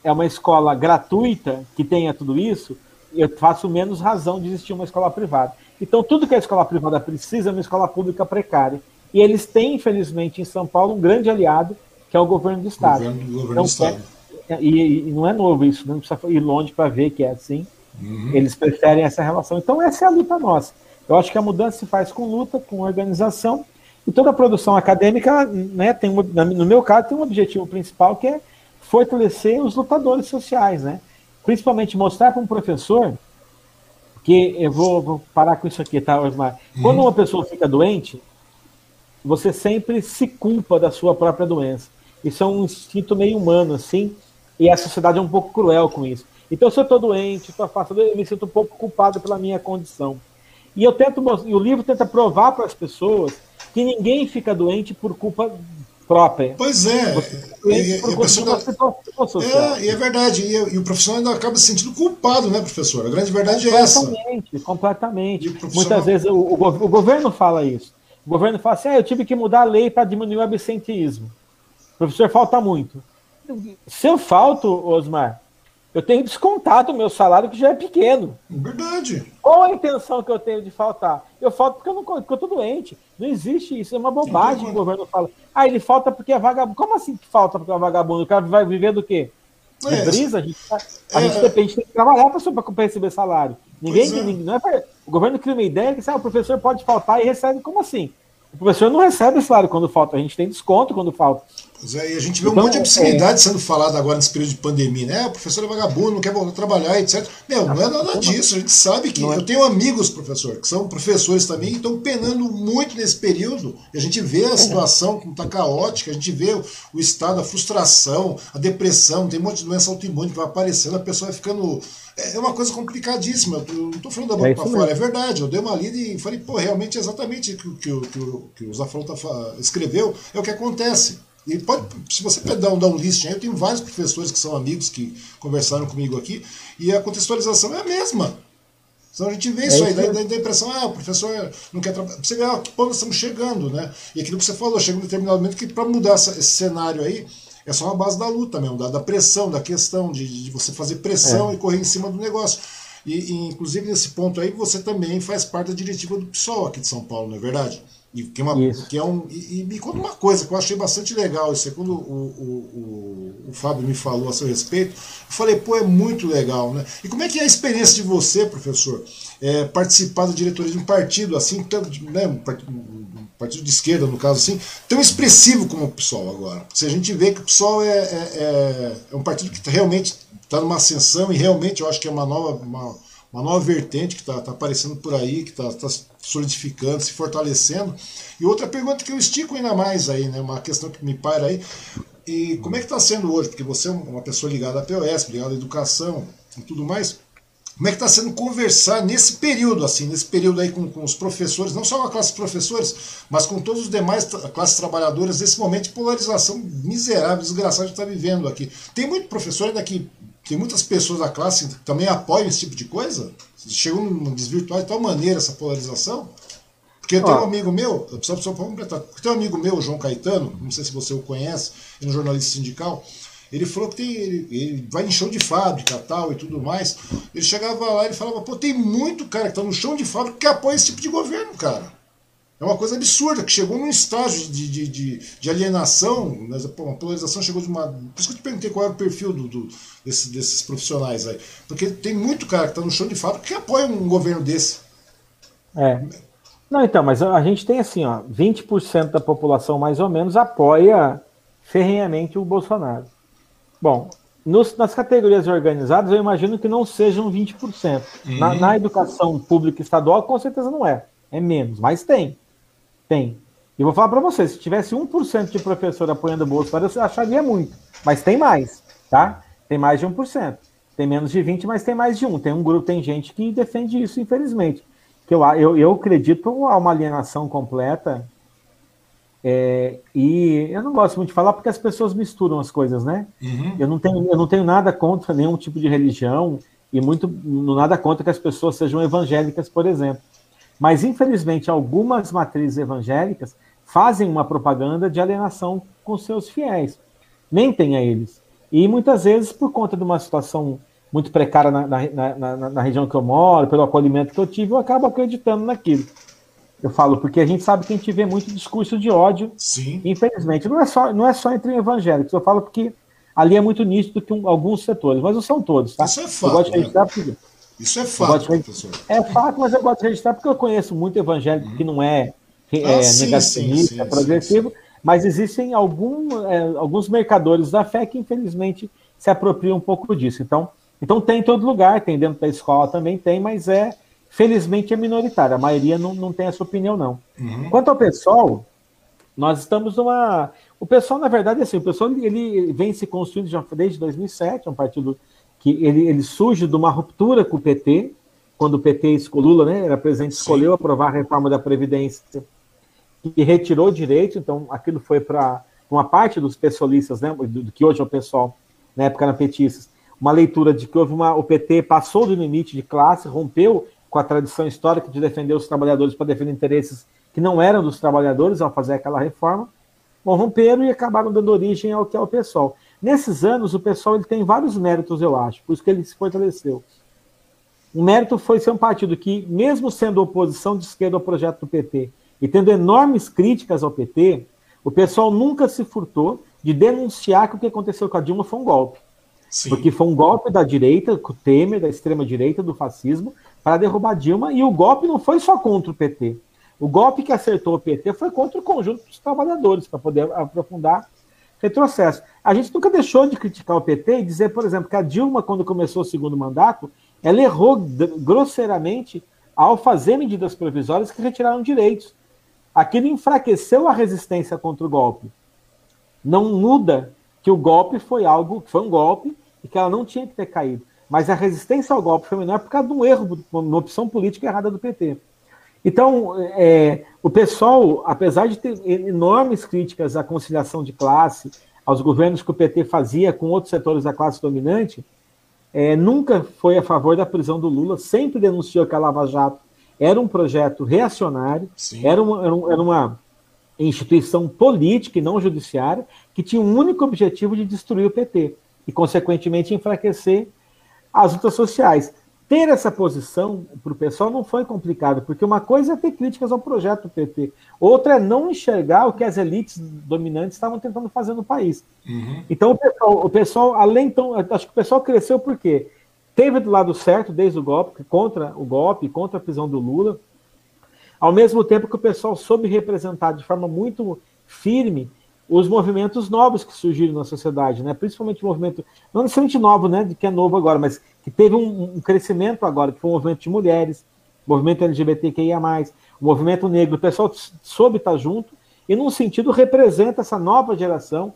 é uma escola gratuita, que tenha tudo isso, eu faço menos razão de existir uma escola privada. Então, tudo que a escola privada precisa é uma escola pública precária. E eles têm, infelizmente, em São Paulo, um grande aliado, que é o governo do Estado. Governo, governo então, do Estado. É, e, e, não é novo isso, não precisa ir longe para ver que é assim. Uhum. Eles preferem essa relação. Então, essa é a luta nossa. Eu acho que a mudança se faz com luta, com organização, e toda a produção acadêmica, né, tem um, no meu caso, tem um objetivo principal que é fortalecer os lutadores sociais, né? Principalmente mostrar para um professor que eu vou, vou, parar com isso aqui, tá, Osmar? Quando uhum. uma pessoa fica doente, você sempre se culpa da sua própria doença. Isso é um instinto meio humano, assim, e a sociedade é um pouco cruel com isso. Então, se eu estou doente, estou afastado, eu me sinto um pouco culpado pela minha condição. E eu tento, e o livro tenta provar para as pessoas que ninguém fica doente por culpa própria. Pois é. E, e, é, e é verdade. E, e, o profissional ainda acaba se sentindo culpado, né, professor? A grande verdade é essa. Completamente, completamente. Muitas vezes o, o, o, governo fala isso. O governo fala assim: ah, eu tive que mudar a lei para diminuir o absenteísmo. O professor falta muito. Se eu falto, Osmar, eu tenho descontado o meu salário que já é pequeno. Verdade. Qual a intenção que eu tenho de faltar? Eu falto porque eu não porque eu tô doente. Não existe isso, é uma bobagem que o governo fala. Ah, ele falta porque é vagabundo. Como assim que falta porque é vagabundo? O cara vai viver do quê? De é, brisa? A gente, tá, a é, gente depende, tem que trabalhar para receber salário. Ninguém, é. ninguém não é pra, o governo cria uma ideia que ah, o professor pode faltar e recebe. Como assim? O professor não recebe salário quando falta, a gente tem desconto quando falta. Pois é, e a gente vê então, um monte de obscenidade é... sendo falada agora nesse período de pandemia, né? O professor é vagabundo, não quer voltar a trabalhar, etc. Meu, não é nada disso. A gente sabe que. É. Eu tenho amigos, professor, que são professores também, e estão penando muito nesse período. E a gente vê a situação como está caótica, a gente vê o, estado, a frustração, a depressão, tem um monte de doença autoimune que vai aparecendo, a pessoa vai ficando. É, é uma coisa complicadíssima. Eu não estou falando da boca é para fora, é verdade. Eu dei uma lida e falei, pô, realmente é exatamente o que, que, que, que o Zafrão escreveu, é o que acontece. E pode, se você dar um, dar um list eu tenho vários professores que são amigos que conversaram comigo aqui, e a contextualização é a mesma. Então a gente vê é isso aí, dá, dá, a impressão, ah, o professor não quer trabalhar. Você vê, ah, que ponto nós estamos chegando, né? E aquilo que você falou, chega um determinado momento que para mudar essa, esse cenário aí, é só uma base da luta mesmo, da, da pressão, da questão, de, de você fazer pressão é. e correr em cima do negócio. E, e, inclusive nesse ponto aí, você também faz parte da diretiva do PSOL aqui de São Paulo, não é verdade? E que, é uma, que é um, e, e, me conta uma coisa que eu achei bastante legal. Isso é quando o, o, o, o, Fábio me falou a seu respeito, eu falei, pô, é muito legal, né? E como é que é a experiência de você, professor, é, participar da diretoria de um partido assim, tão, né, um partido de esquerda, no caso assim, tão expressivo como o PSOL agora? Se a gente vê que o PSOL é, é, é, é um partido que realmente está numa ascensão e realmente eu acho que é uma nova. Uma, uma nova vertente que está tá aparecendo por aí, que está tá solidificando, se fortalecendo. E outra pergunta que eu estico ainda mais aí, né? Uma questão que me para aí. E como é que está sendo hoje? Porque você é uma pessoa ligada à POS, ligada à educação e tudo mais. Como é que está sendo conversar nesse período, assim, nesse período aí com, com os professores, não só com a classe de professores, mas com todos os demais classes trabalhadoras, nesse momento de polarização miserável, desgraçada que está vivendo aqui. Tem muito professor ainda que tem muitas pessoas da classe que também apoiam esse tipo de coisa? Chegou a desvirtuar de tal maneira essa polarização? Porque tem um amigo meu, só, só para completar, tem um amigo meu, João Caetano, não sei se você o conhece, ele é um jornalista sindical, ele falou que tem, ele, ele, vai em chão de fábrica tal e tudo mais. Ele chegava lá e falava, pô, tem muito cara que está no chão de fábrica que apoia esse tipo de governo, cara. É uma coisa absurda, que chegou num estágio de, de, de, de alienação, pô, a polarização chegou de uma. Por isso que eu te perguntei qual era o perfil do, do desse, desses profissionais aí. Porque tem muito cara que está no chão de fábrica que apoia um governo desse. É. Não, então, mas a gente tem assim, ó, 20% da população mais ou menos apoia ferrenhamente o Bolsonaro. Bom, nos, nas categorias organizadas, eu imagino que não sejam 20%. Uhum. Na, na educação pública estadual, com certeza não é. É menos, mas tem. Tem. E vou falar para vocês, se tivesse 1% de professor apoiando o Bolsonaro, eu acharia muito. Mas tem mais, tá? Tem mais de 1%. Tem menos de 20, mas tem mais de 1. Tem um grupo, tem gente que defende isso, infelizmente. Que eu, eu, eu acredito a uma alienação completa. É, e eu não gosto muito de falar porque as pessoas misturam as coisas, né? Uhum. Eu, não tenho, eu não tenho nada contra nenhum tipo de religião e muito nada contra que as pessoas sejam evangélicas, por exemplo. Mas, infelizmente, algumas matrizes evangélicas fazem uma propaganda de alienação com seus fiéis, mentem a eles. E muitas vezes, por conta de uma situação muito precária na, na, na, na, região que eu moro, pelo acolhimento que eu tive, eu acabo acreditando naquilo. Eu falo, porque a gente sabe que a gente vê muito discurso de ódio, Sim. infelizmente. Não é, só, não é só entre evangélicos, eu falo porque ali é muito nítido que um, alguns setores, mas não são todos, tá? Isso é fato. Eu gosto de né? porque... Isso é fato, professor. É fato, mas eu gosto de registrar porque eu conheço muito evangélico hum. que não é é, ah, sim, negacionista, sim, sim, progressivo, mas existem algum, é, alguns mercadores da fé que, infelizmente, se apropriam um pouco disso. Então, então tem em todo lugar, tem dentro da escola também tem, mas é, felizmente, é minoritário. A maioria não, não tem essa opinião, não. Uhum. Quanto ao pessoal, nós estamos numa... O pessoal, na verdade, assim, o pessoal ele vem se construindo já desde 2007, é um partido que ele, ele surge de uma ruptura com o PT, quando o PT, Lula, né, era presidente, escolheu aprovar a reforma da Previdência que retirou direito, então aquilo foi para uma parte dos pessoalistas, né, do, que hoje é o pessoal, na época eram petistas, uma leitura de que houve uma, o PT passou do limite de classe, rompeu com a tradição histórica de defender os trabalhadores para defender interesses que não eram dos trabalhadores ao fazer aquela reforma, bom, romperam e acabaram dando origem ao que é o PSOL. Nesses anos, o PSOL ele tem vários méritos, eu acho, por isso que ele se fortaleceu. O mérito foi ser um partido que, mesmo sendo oposição de esquerda ao projeto do PT, e tendo enormes críticas ao PT, o pessoal nunca se furtou de denunciar que o que aconteceu com a Dilma foi um golpe. Sim. Porque foi um golpe da direita, com o Temer, da extrema-direita, do fascismo, para derrubar Dilma, e o golpe não foi só contra o PT. O golpe que acertou o PT foi contra o conjunto dos trabalhadores, para poder aprofundar retrocesso. A gente nunca deixou de criticar o PT e dizer, por exemplo, que a Dilma, quando começou o segundo mandato, ela errou grosseiramente ao fazer medidas provisórias que retiraram direitos aquilo enfraqueceu a resistência contra o golpe. Não muda que o golpe foi algo, foi um golpe e que ela não tinha que ter caído. Mas a resistência ao golpe foi menor por causa de um erro, uma opção política errada do PT. Então, é, o pessoal, apesar de ter enormes críticas à conciliação de classe, aos governos que o PT fazia com outros setores da classe dominante, é, nunca foi a favor da prisão do Lula, sempre denunciou que a Lava Jato era um projeto reacionário, era uma, era uma instituição política e não judiciária, que tinha um único objetivo de destruir o PT e, consequentemente, enfraquecer as lutas sociais. Ter essa posição para o pessoal não foi complicado, porque uma coisa é ter críticas ao projeto do PT, outra é não enxergar o que as elites dominantes estavam tentando fazer no país. Uhum. Então, o pessoal, o pessoal, além, então, acho que o pessoal cresceu por quê? teve do lado certo desde o golpe, contra o golpe, contra a prisão do Lula, ao mesmo tempo que o pessoal soube representar de forma muito firme os movimentos novos que surgiram na sociedade, né? principalmente o movimento, não necessariamente novo, né? que é novo agora, mas que teve um, um crescimento agora, que foi o movimento de mulheres, o movimento LGBTQIA+, o movimento negro, o pessoal soube estar junto, e num sentido representa essa nova geração,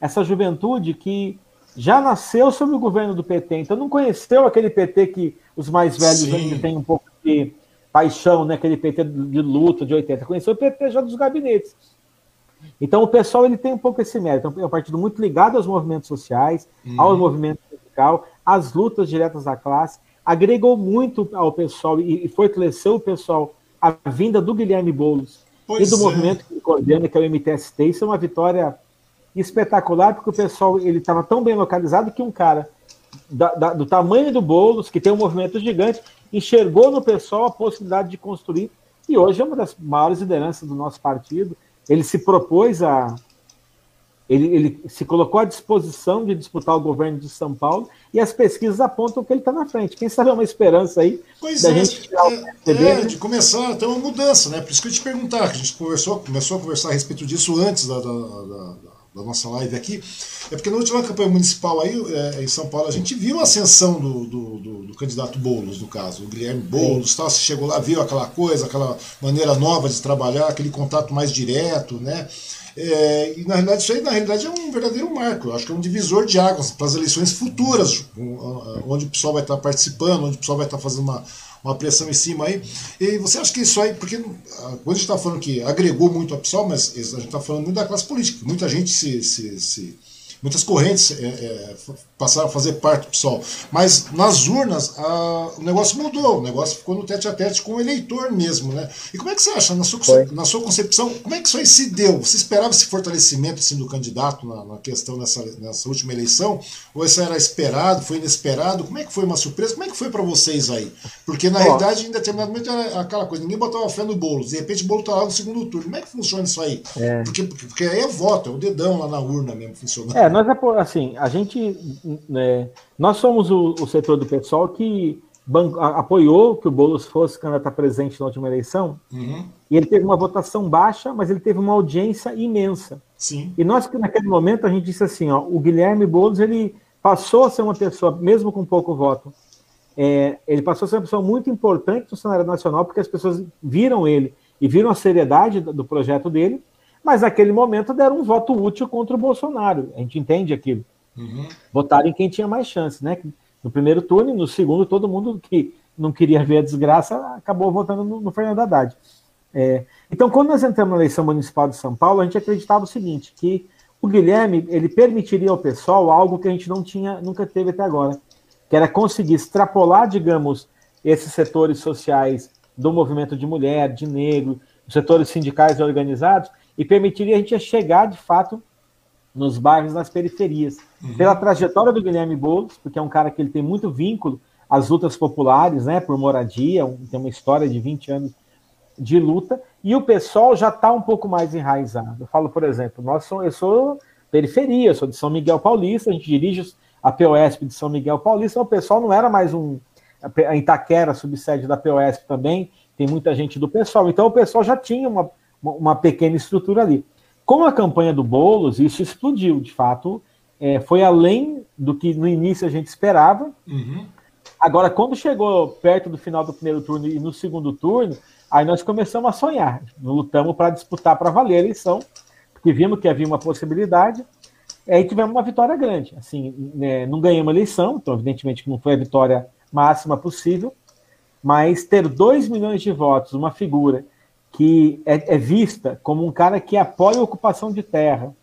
essa juventude que já nasceu sob o governo do PT, então não conheceu aquele PT que os mais velhos Sim. ainda têm um pouco de paixão, né? aquele PT de luta de 80. Conheceu o PT já dos gabinetes. Então o pessoal ele tem um pouco esse mérito. É um partido muito ligado aos movimentos sociais, uhum. ao movimento sindical, às lutas diretas da classe. Agregou muito ao pessoal e, e fortaleceu o pessoal a vinda do Guilherme Boulos pois e do é. movimento que coordena, que é o MTST. Isso é uma vitória espetacular, porque o pessoal ele estava tão bem localizado que um cara da, da, do tamanho do Boulos, que tem um movimento gigante, enxergou no pessoal a possibilidade de construir, e hoje é uma das maiores lideranças do nosso partido. Ele se propôs a. Ele, ele se colocou à disposição de disputar o governo de São Paulo e as pesquisas apontam que ele está na frente. Quem sabe é uma esperança aí pois da é, gente é, é, né? de começar a ter uma mudança, né? Por isso que eu te perguntar, que a gente conversou, começou a conversar a respeito disso antes da, da, da da nossa live aqui, é porque na última campanha municipal aí é, em São Paulo a gente viu a ascensão do, do, do, do candidato Boulos, no caso, o Guilherme Boulos, tal, você chegou lá, viu aquela coisa, aquela maneira nova de trabalhar, aquele contato mais direto, né? É, e na realidade isso aí na realidade é um verdadeiro marco, eu acho que é um divisor de águas para as eleições futuras, onde o pessoal vai estar participando, onde o pessoal vai estar fazendo uma, uma pressão em cima aí. E você acha que isso aí, porque ah, quando a gente está falando que agregou muito a pessoal, mas a gente está falando muito da classe política, muita gente se, se, se muitas correntes é, é, passaram a fazer parte do PSOL. Mas nas urnas a, o negócio mudou, o negócio ficou no tete a tete com o eleitor mesmo. Né? E como é que você acha, na sua, na sua concepção, como é que isso aí se deu? Você esperava esse fortalecimento assim, do candidato na, na questão nessa, nessa última eleição? Ou isso era esperado, foi inesperado? Como é que foi uma surpresa? Como é que foi para vocês aí? Porque na Ó, realidade, em determinado momento era aquela coisa, ninguém botava fé no bolo, de repente o bolo está lá no segundo turno. Como é que funciona isso aí? É. Porque, porque aí é voto, é o dedão lá na urna mesmo funcionando. É, nós assim, a gente né, nós somos o, o, setor do pessoal que apoiou que o Boulos fosse candidato a presidente na última eleição, uhum. e ele teve uma votação baixa, mas ele teve uma audiência imensa. Sim. E nós, naquele momento, a gente disse assim, ó, o Guilherme Boulos, ele passou a ser uma pessoa, mesmo com pouco voto, é, ele passou a ser uma pessoa muito importante no cenário nacional, porque as pessoas viram ele e viram a seriedade do projeto dele, mas naquele momento deram um voto útil contra o Bolsonaro. A gente entende aquilo. Uhum. Votaram em quem tinha mais chance, né? No primeiro turno e no segundo, todo mundo que não queria ver a desgraça acabou votando no, no Fernando Haddad. É, então, quando nós entramos na eleição municipal de São Paulo, a gente acreditava o seguinte, que o Guilherme ele permitiria ao pessoal algo que a gente não tinha, nunca teve até agora, que era conseguir extrapolar, digamos, esses setores sociais do movimento de mulher, de negro, os setores sindicais organizados, e permitiria a gente chegar, de fato, nos bairros, nas periferias. Uhum. Pela trajetória do Guilherme Boulos, porque é um cara que ele tem muito vínculo às lutas populares, né, por moradia, um, tem uma história de 20 anos de luta, e o pessoal já está um pouco mais enraizado. Eu falo, por exemplo, nós sou, eu sou periferia, sou de São Miguel Paulista, a gente dirige a POSP de São Miguel Paulista, o pessoal não era mais um. A Itaquera, subsede da POSP também, tem muita gente do pessoal, então o pessoal já tinha uma, uma pequena estrutura ali. Com a campanha do Boulos, isso explodiu, de fato, é, foi além do que no início a gente esperava. Uhum. Agora, quando chegou perto do final do primeiro turno e no segundo turno, aí nós começamos a sonhar, lutamos para disputar para valer a eleição, porque vimos que havia uma possibilidade, aí tivemos uma vitória grande. Assim, né, não ganhamos a eleição, então evidentemente não foi a vitória máxima possível, mas ter 2 milhões de votos, uma figura que é, é, vista como um cara que apoia a ocupação de terra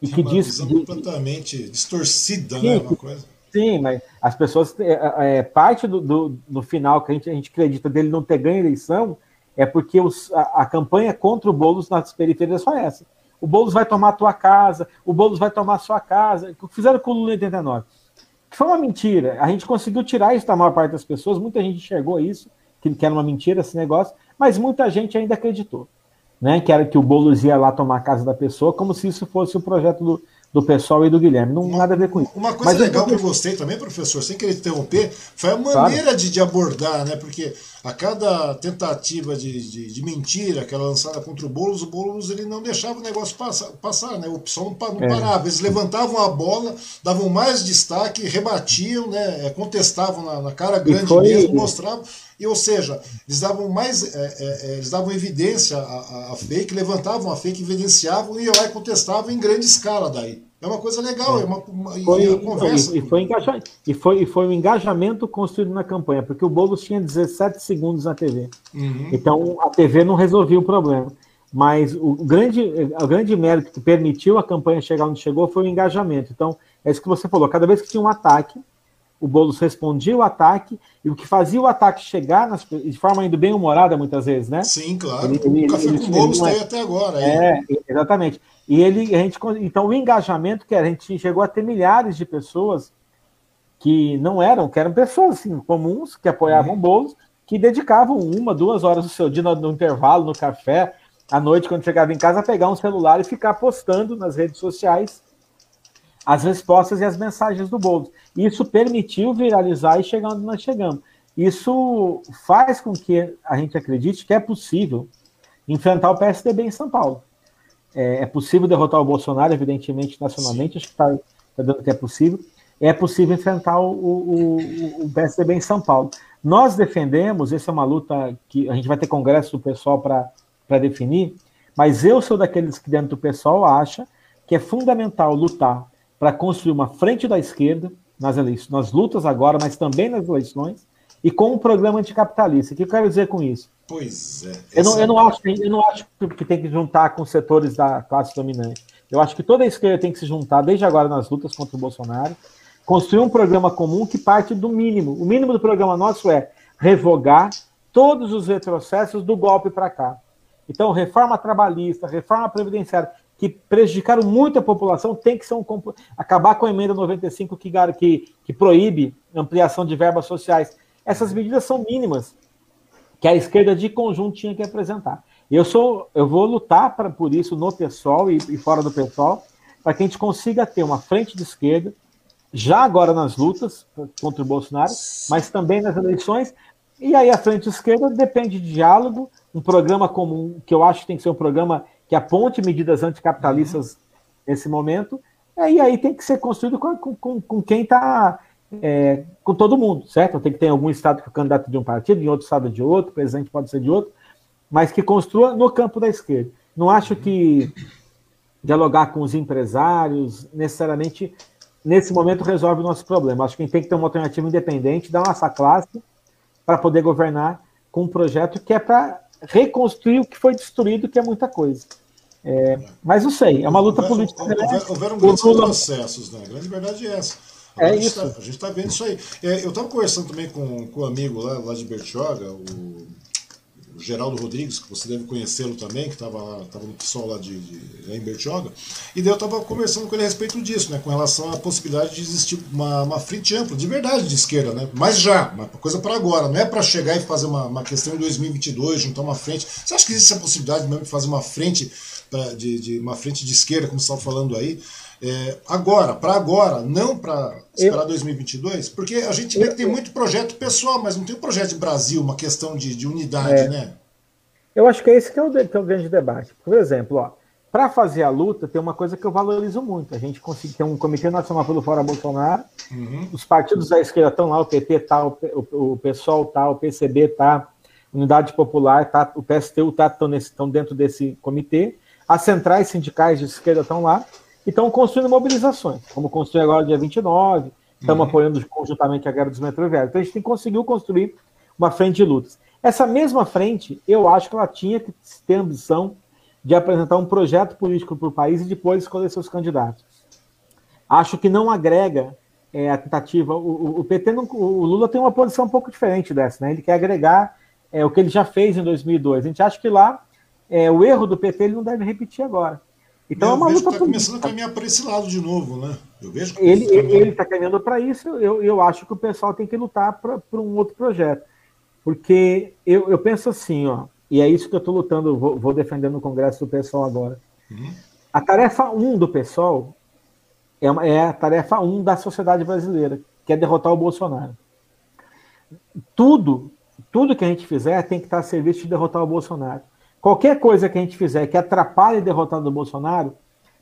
e Tem que uma diz visão completamente distorcida, sim, né, uma coisa. Sim, mas as pessoas é, é, é, parte do, do, do, final que a gente, a gente acredita dele não ter ganho a eleição é porque os, a, a, campanha contra o Boulos nas periferias é só essa. O Boulos vai tomar a tua casa, o Boulos vai tomar a sua casa. O que fizeram com o Lula em 89? Que foi uma mentira. A gente conseguiu tirar isso da maior parte das pessoas, muita gente enxergou isso, que, que era uma mentira esse negócio, mas muita gente ainda acreditou, né? Que era que o Boulos ia lá tomar a casa da pessoa, como se isso fosse o projeto do, do pessoal e do Guilherme. Não uma, nada a ver com isso. Uma coisa Mas legal que eu gostei também, professor, sem querer interromper, foi a maneira claro. de, de, abordar, né? Porque a cada tentativa de, de, de, mentira que era lançada contra o Boulos, o Boulos ele não deixava o negócio passar, passar né? O pessoal não, é. parava. Eles levantavam a bola, davam mais destaque, rebatiam, né? É, contestavam na, na cara grande foi... mesmo, mostravam. E, ou seja, eles davam mais, é, é, é eles davam evidência à, à, fake, levantavam a fake, evidenciavam e iam lá contestavam em grande escala daí. É uma coisa legal, é, é uma, uma, foi, uma conversa. E, e, foi engaja, e, foi, e foi um engajamento construído na campanha, porque o Boulos tinha 17 segundos na TV. Uhum. Então a TV não resolvia o problema. Mas o grande, o grande mérito que permitiu a campanha chegar onde chegou foi o engajamento. Então, é isso que você falou. Cada vez que tinha um ataque, o Boulos respondia o ataque, e o que fazia o ataque chegar nas, de forma ainda bem humorada, muitas vezes, né? Sim, claro. Ele, ele, o café ele, com o Boulos tem até agora. É, exatamente. E ele, a gente, então, o engajamento que a gente chegou a ter milhares de pessoas que não eram, que eram pessoas assim, comuns, que apoiavam uhum. Boulos, que dedicavam uma, duas horas do seu dia no, no intervalo, no café, à noite, quando chegava em casa, a pegar um celular e ficar postando nas redes sociais as respostas e as mensagens do Boulos. Isso permitiu viralizar e chegar onde nós chegamos. Isso faz com que a gente acredite que é possível enfrentar o PSDB em São Paulo. É, é possível derrotar o Bolsonaro, evidentemente, nacionalmente, Sim. acho que está tá dando que é possível. É possível enfrentar o, o, o PSDB em São Paulo. Nós defendemos, essa é uma luta que a gente vai ter congresso do pessoal para definir, mas eu sou daqueles que dentro do pessoal acha que é fundamental lutar para construir uma frente da esquerda nas, eleições, nas lutas agora, mas também nas eleições, e com um programa anticapitalista. O que eu quero dizer com isso? Pois é. Eu não, eu não, acho, eu não acho que tem que juntar com setores da classe dominante. Eu acho que toda a esquerda tem que se juntar, desde agora, nas lutas contra o Bolsonaro, construir um programa comum que parte do mínimo. O mínimo do programa nosso é revogar todos os retrocessos do golpe para cá. Então, reforma trabalhista, reforma previdenciária, que prejudicaram muito a população, tem que ser um acabar com a emenda 95 que, que, que proíbe ampliação de verbas sociais. Essas medidas são mínimas que a esquerda de conjunto tinha que apresentar. Eu sou, eu vou lutar pra, por isso no pessoal e, e fora do pessoal, para que a gente consiga ter uma frente de esquerda já agora nas lutas contra o Bolsonaro, mas também nas eleições. E aí a frente esquerda depende de diálogo, um programa comum, que eu acho que tem que ser um programa que aponte medidas anticapitalistas uhum. nesse momento, e aí tem que ser construído com, com, com quem está. É, com todo mundo, certo? Tem que ter algum estado que é candidato de um partido, em outro estado de outro, o presidente pode ser de outro, mas que construa no campo da esquerda. Não acho que dialogar com os empresários necessariamente nesse momento resolve o nosso problema. Acho que tem que ter uma alternativa independente da nossa classe para poder governar com um projeto que é para reconstruir o que foi destruído, que é muita coisa. É, mas não sei, é uma luta houver, política. Houver, houveram grandes processos, né? A grande verdade é essa. É a isso. Tá, a gente está vendo isso aí. É, eu estava conversando também com, com um amigo lá, lá de Bertioga, o Geraldo Rodrigues, que você deve conhecê-lo também, que estava tava no pessoal lá de, de, em Bertioga, e daí eu estava conversando com ele a respeito disso, né, com relação à possibilidade de existir uma, uma frente ampla, de verdade, de esquerda, né, mas já, uma coisa para agora, não é para chegar e fazer uma, uma questão em 2022, juntar uma frente. Você acha que existe a possibilidade mesmo de fazer uma frente, pra, de, de uma frente de esquerda, como você estava falando aí, é, agora, para agora, não para esperar eu, 2022, porque a gente vê que tem muito projeto pessoal, mas não tem um projeto de Brasil, uma questão de, de unidade, é, né? Eu acho que é esse que é o, que é o grande debate. Por exemplo, para fazer a luta, tem uma coisa que eu valorizo muito. A gente consegue ter um Comitê Nacional pelo Fora Bolsonaro, uhum. os partidos da esquerda estão lá, o PT tá, o, o, o PSOL tá, o PCB tá, Unidade Popular tá, o PSTU tá, estão dentro desse comitê, as centrais sindicais de esquerda estão lá, e estão construindo mobilizações, como construir agora dia 29, estamos uhum. apoiando conjuntamente a guerra dos metroviários. Então a gente conseguiu construir uma frente de lutas. Essa mesma frente, eu acho que ela tinha que ter a ambição de apresentar um projeto político para o país e depois escolher seus candidatos. Acho que não agrega é, a tentativa. O, o PT, não, o Lula tem uma posição um pouco diferente dessa, né? Ele quer agregar é, o que ele já fez em 2002. A gente acha que lá é, o erro do PT ele não deve repetir agora. Então eu é uma luta. Está começando a caminhar para esse lado de novo, né? Eu vejo que ele ele está caminhando para isso. Eu, eu acho que o pessoal tem que lutar para um outro projeto, porque eu, eu penso assim, ó, e é isso que eu estou lutando, vou, vou defender no Congresso do pessoal agora. Uhum. A tarefa 1 um do pessoal é, uma, é a tarefa 1 um da sociedade brasileira, que é derrotar o Bolsonaro. Tudo, tudo que a gente fizer tem que estar a serviço de derrotar o Bolsonaro. Qualquer coisa que a gente fizer que atrapalhe a do Bolsonaro,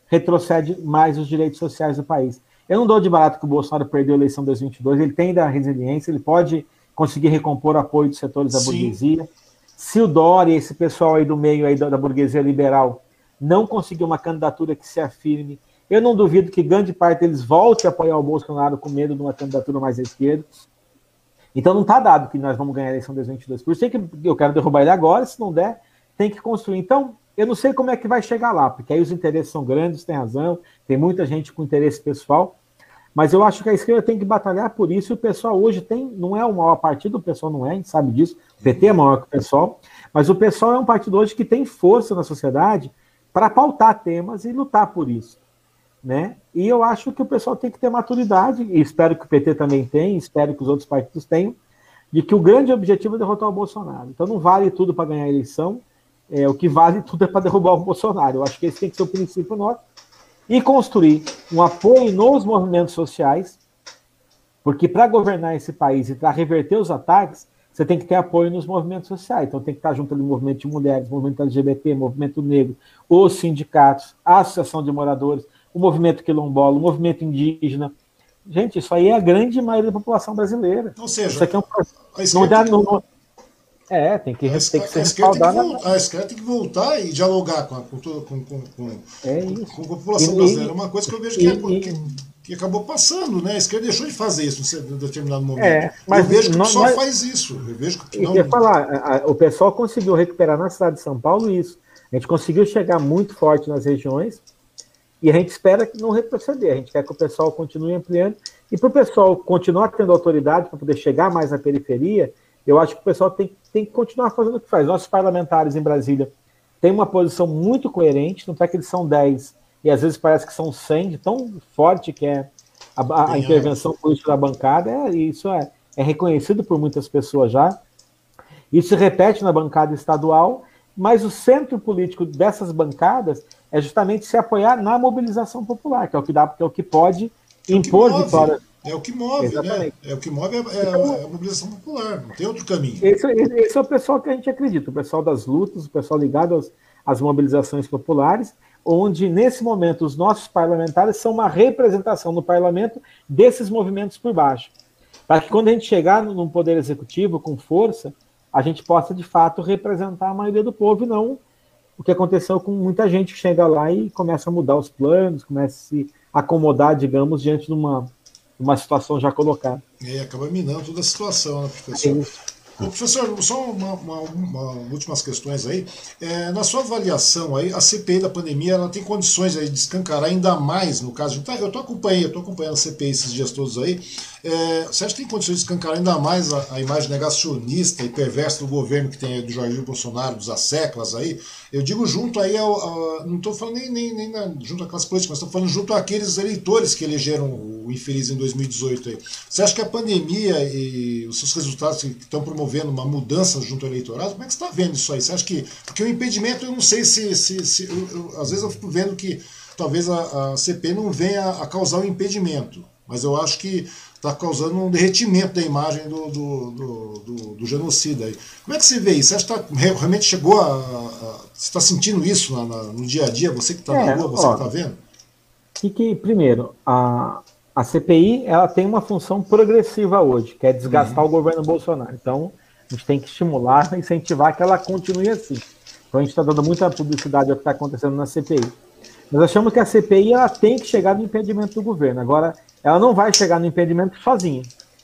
retrocede mais os direitos sociais do país. Eu não dou de barato que o Bolsonaro perdeu a eleição de 2022, ele tem da resiliência, ele pode conseguir recompor o apoio dos setores da Sim. burguesia. Se o Dória, esse pessoal aí do meio aí da, da burguesia liberal, não conseguir uma candidatura que se afirme, eu não duvido que grande parte deles volte a apoiar o Bolsonaro com medo de uma candidatura mais à esquerda. Então não está dado que nós vamos ganhar a eleição de 2022. Por isso é que eu quero derrubar ele agora, se não der, tem que construir. Então, eu não sei como é que vai chegar lá, porque aí os interesses são grandes, tem razão, tem muita gente com interesse pessoal, mas eu acho que a esquerda tem que batalhar por isso, e o pessoal hoje tem, não é o maior partido, o pessoal não é, a gente sabe disso, o PT é maior que o pessoal, mas o pessoal é um partido hoje que tem força na sociedade para pautar temas e lutar por isso. Né? E eu acho que o pessoal tem que ter maturidade, e espero que o PT também tenha, espero que os outros partidos tenham, de que o grande objetivo é derrotar o Bolsonaro. Então não vale tudo para ganhar a eleição, é, o que vale tudo é para derrubar o Bolsonaro. Eu acho que esse tem que ser o princípio nosso. E construir um apoio nos movimentos sociais, porque para governar esse país e para reverter os ataques, você tem que ter apoio nos movimentos sociais. Então tem que estar junto ali movimento de mulheres, movimento LGBT, movimento negro, os sindicatos, a associação de moradores, o movimento quilombola, o movimento indígena. Gente, isso aí é a grande maioria da população brasileira. Ou seja, isso aqui é um não dá, não, é, tem que, a, tem que ser respaldar. A esquerda tem que voltar e dialogar com a, com, com, com, com, é com a população e, brasileira. É uma coisa que eu vejo que, é, que, que, acabou passando, né? A esquerda deixou de fazer isso em determinado momento. É, mas eu vejo que nós, pessoal faz isso. Eu vejo que não... quer falar, a, a, o pessoal conseguiu recuperar na cidade de São Paulo isso. A gente conseguiu chegar muito forte nas regiões e a gente espera que não retroceder. A gente quer que o pessoal continue ampliando. E para o pessoal continuar tendo autoridade para poder chegar mais na periferia, eu acho que o pessoal tem, tem que continuar fazendo o que faz. Nossos parlamentares em Brasília têm uma posição muito coerente, não é que eles são 10 e às vezes parece que são 100, de tão forte que é a, a intervenção política da bancada, é, isso é, é reconhecido por muitas pessoas já. Isso se repete na bancada estadual, mas o centro político dessas bancadas é justamente se apoiar na mobilização popular, que é o que dá, que é o que pode é impor vitórias é o que move, né? Exatamente. né? É o que move é, é, então, é, a mobilização popular, não tem outro caminho. Esse, esse, é o pessoal que a gente acredita, o pessoal das lutas, o pessoal ligado aos, às mobilizações populares, onde nesse momento os nossos parlamentares são uma representação no parlamento desses movimentos por baixo. Para que quando a gente chegar no poder executivo com força, a gente possa de fato representar a maioria do povo e não o que aconteceu com muita gente que chega lá e começa a mudar os planos, começa a se acomodar, digamos, diante de uma uma situação já colocada. É, acaba minando toda a situação, né, professor? É Ô, professor, só uma, uma, uma, últimas questões aí. É, na sua avaliação aí, a CPI da pandemia ela tem condições aí de escancarar ainda mais, no caso. Tá, eu estou acompanhando, eu tô acompanhando a CPI esses dias todos aí. É, você acha que tem condições de escancarar ainda mais a, a imagem negacionista e perversa do governo que tem do Jair Bolsonaro, dos asseclas aí? Eu digo junto aí ao. não estou falando nem, nem, nem na, junto à classe política, mas estou falando junto àqueles eleitores que elegeram o infeliz em 2018 aí. Você acha que a pandemia e os seus resultados estão promovendo uma mudança junto ao eleitorado, como é que você está vendo isso aí? Você acha que. Porque o impedimento, eu não sei se. se, se eu, eu, às vezes eu fico vendo que talvez a, a CP não venha a causar o um impedimento, mas eu acho que está causando um derretimento da imagem do, do, do, do, do genocida. Aí. Como é que você vê isso? Você acha que tá, realmente chegou a. a você está sentindo isso na, na, no dia a dia? Você que está é, na rua, você ó, que está vendo? Que, que, primeiro, a, a CPI ela tem uma função progressiva hoje, que é desgastar uhum. o governo Bolsonaro. Então, a gente tem que estimular, incentivar que ela continue assim. Então, a gente está dando muita publicidade ao que está acontecendo na CPI. Nós achamos que a CPI ela tem que chegar no impedimento do governo. Agora, ela não vai chegar no impedimento sozinha.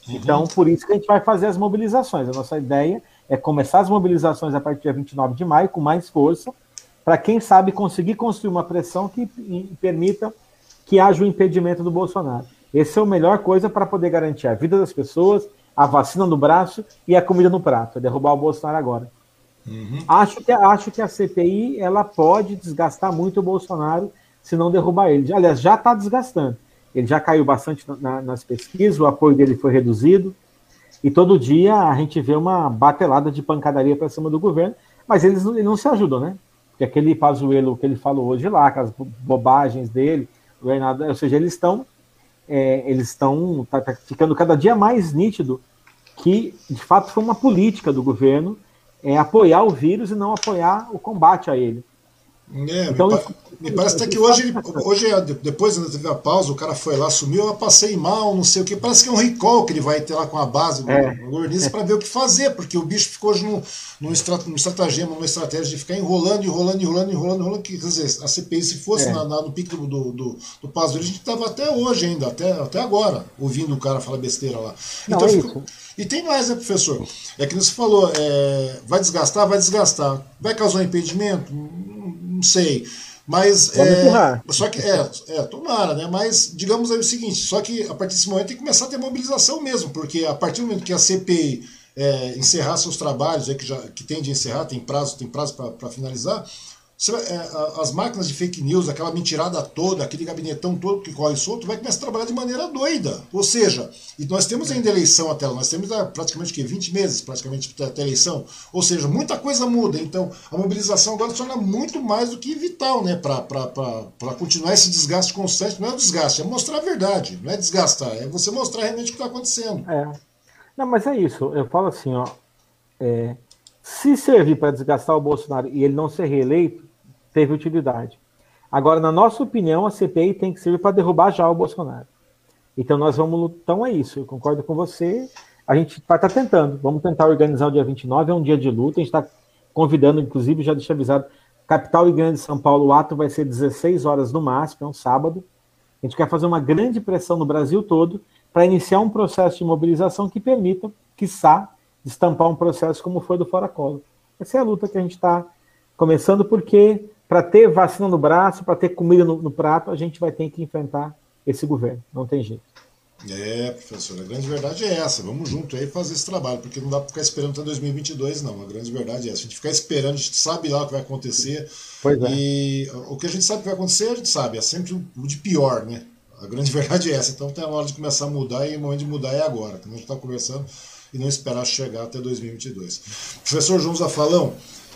Uhum. Então, por isso que a gente vai fazer as mobilizações. A nossa ideia é começar as mobilizações a partir dia 29 de maio, com mais força, para quem sabe conseguir construir uma pressão que permita que haja o um impedimento do Bolsonaro. Essa é a melhor coisa para poder garantir a vida das pessoas, a vacina no braço e a comida no prato. É derrubar o Bolsonaro agora. Uhum. Acho, que, acho que a CPI ela pode desgastar muito o Bolsonaro se não derrubar ele. Aliás, já está desgastando. Ele já caiu bastante na, nas pesquisas, o apoio dele foi reduzido. E todo dia a gente vê uma batelada de pancadaria para cima do governo, mas eles não, não, se ajudam, né? Porque aquele Pazuello que ele falou hoje lá, aquelas bobagens dele, ou seja, eles estão é, eles estão tá, tá ficando cada dia mais nítido que de fato foi uma política do governo é apoiar o vírus e não apoiar o combate a ele. É, então, me, pa me parece até que hoje, ele, hoje, é, depois da teve a pausa, o cara foi lá, sumiu, eu passei mal, não sei o que. Parece que é um recall que ele vai ter lá com a base é. governismo para ver o que fazer, porque o bicho ficou hoje num, num, estratagema, numa estratégia de ficar enrolando, enrolando, enrolando, enrolando, enrolando. Que, quer dizer, a CPI, se fosse é. na, na, no pico do, do, do Pazuello, a gente estava até hoje ainda, até, até agora, ouvindo o cara falar besteira lá. Não, então, é fico, e tem mais, né, professor? É que você falou, é, vai desgastar, vai desgastar. Vai causar um impedimento? Não sei. Mas. É, só que. É, é, tomara, né? Mas digamos aí o seguinte: só que a partir desse momento tem que começar a ter mobilização mesmo, porque a partir do momento que a CPI é, encerrar seus trabalhos, é, que, já, que tem de encerrar, tem prazo, tem prazo para finalizar é, as máquinas de fake news, aquela mentirada toda, aquele gabinetão todo que corre solto, vai começar a trabalhar de maneira doida. Ou seja, e nós temos ainda eleição até lá, nós temos ah, praticamente que 20 meses praticamente até a eleição. Ou seja, muita coisa muda. Então, a mobilização agora se torna muito mais do que vital, né? Para continuar esse desgaste constante. Não é o desgaste, é mostrar a verdade. Não é desgastar, é você mostrar realmente o que está acontecendo. É. Não, mas é isso. Eu falo assim, ó. é, se servir para desgastar o Bolsonaro e ele não ser reeleito, teve utilidade. Agora, na nossa opinião, a CPI tem que servir para derrubar já o Bolsonaro. Então, nós vamos lutar. Então, é isso. Eu concordo com você. A gente vai estar tá tentando. Vamos tentar organizar o dia 29. É um dia de luta. A gente está convidando, inclusive, já deixa avisado, capital e grande São Paulo, o ato vai ser 16 horas no máximo, é um sábado. A gente quer fazer uma grande pressão no Brasil todo para iniciar um processo de mobilização que permita, quiçá, estampar um processo como foi do Fora Colo. Essa é a luta que a gente está começando, porque para ter vacina no braço, para ter comida no, no, prato, a gente vai ter que enfrentar esse governo. Não tem jeito. É, professor, a grande verdade é essa. Vamos junto aí fazer esse trabalho, porque não dá para ficar esperando até 2022, não. A grande verdade é essa. A gente ficar esperando, a gente sabe lá o que vai acontecer. Pois é. E o que a gente sabe que vai acontecer, a gente sabe. É sempre o de pior, né? A grande verdade é essa. Então tem a hora de começar a mudar e o momento de mudar é agora. Então a gente está conversando e não esperar chegar até 2022. Professor João Zafalão,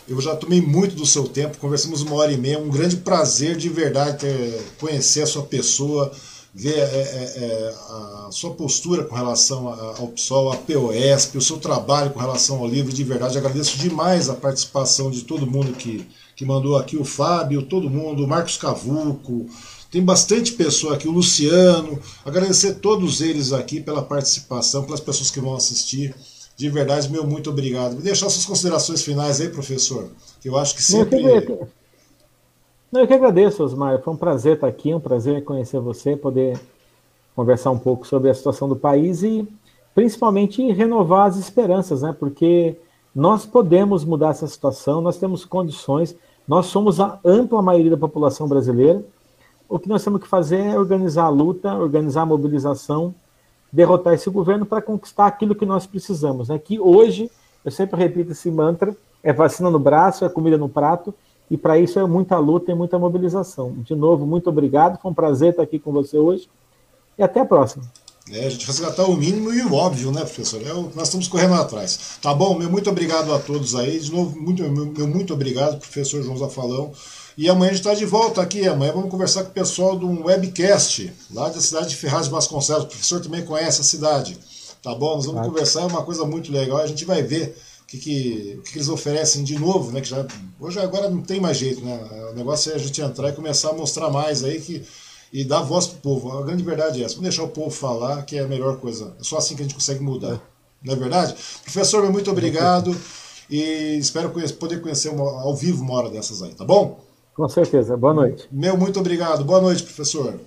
eu já tomei muito do seu tempo, conversamos uma hora e meia, um grande prazer de verdade ter, conhecer a sua pessoa, ver é, é, é a sua postura com relação ao PSOL, a POSP, o seu trabalho com relação ao livro, de verdade. Agradeço demais a participação de todo mundo que, que mandou aqui, o Fábio, todo mundo, o Marcos Cavuco, tem bastante pessoa aqui, o Luciano. Agradecer a todos eles aqui pela participação, pelas pessoas que vão assistir. De verdade, meu muito obrigado. Vou deixar suas considerações finais aí, professor. Que eu acho que sempre. Eu que, Não, eu que agradeço, Osmar. Foi um prazer estar aqui, um prazer conhecer você, poder conversar um pouco sobre a situação do país e principalmente renovar as esperanças, né? Porque nós podemos mudar essa situação, nós temos condições, nós somos a ampla maioria da população brasileira o que nós temos que fazer é organizar a luta, organizar a mobilização, derrotar esse governo para conquistar aquilo que nós precisamos. Né? Que hoje, eu sempre repito esse mantra, é vacina no braço, é comida no prato, e para isso é muita luta e muita mobilização. De novo, muito obrigado, foi um prazer estar aqui com você hoje, e até a próxima. É, a gente resgatar o mínimo e o óbvio, né, professor? É nós estamos correndo atrás. Tá bom? Meu muito obrigado a todos aí. De novo, muito, meu, meu muito obrigado, professor João Zafalão. E amanhã a gente está de volta aqui. Amanhã vamos conversar com o pessoal de um webcast lá da cidade de Ferraz de Vasconcelos. O professor também conhece a cidade. Tá bom? Nós vamos claro. conversar, é uma coisa muito legal. A gente vai ver o que, que, que, eles oferecem de novo, né? Que já, hoje agora não tem mais jeito, né? O negócio é a gente entrar e começar a mostrar mais aí que e dar voz pro povo. A grande verdade é essa. Vamos deixar o povo falar, que é a melhor coisa. É só assim que a gente consegue mudar. Não é verdade? Professor, muito obrigado. E espero conhecer, poder conhecer uma, ao vivo uma hora dessas aí, tá bom? Com certeza. Boa noite. Meu muito obrigado. Boa noite, professor.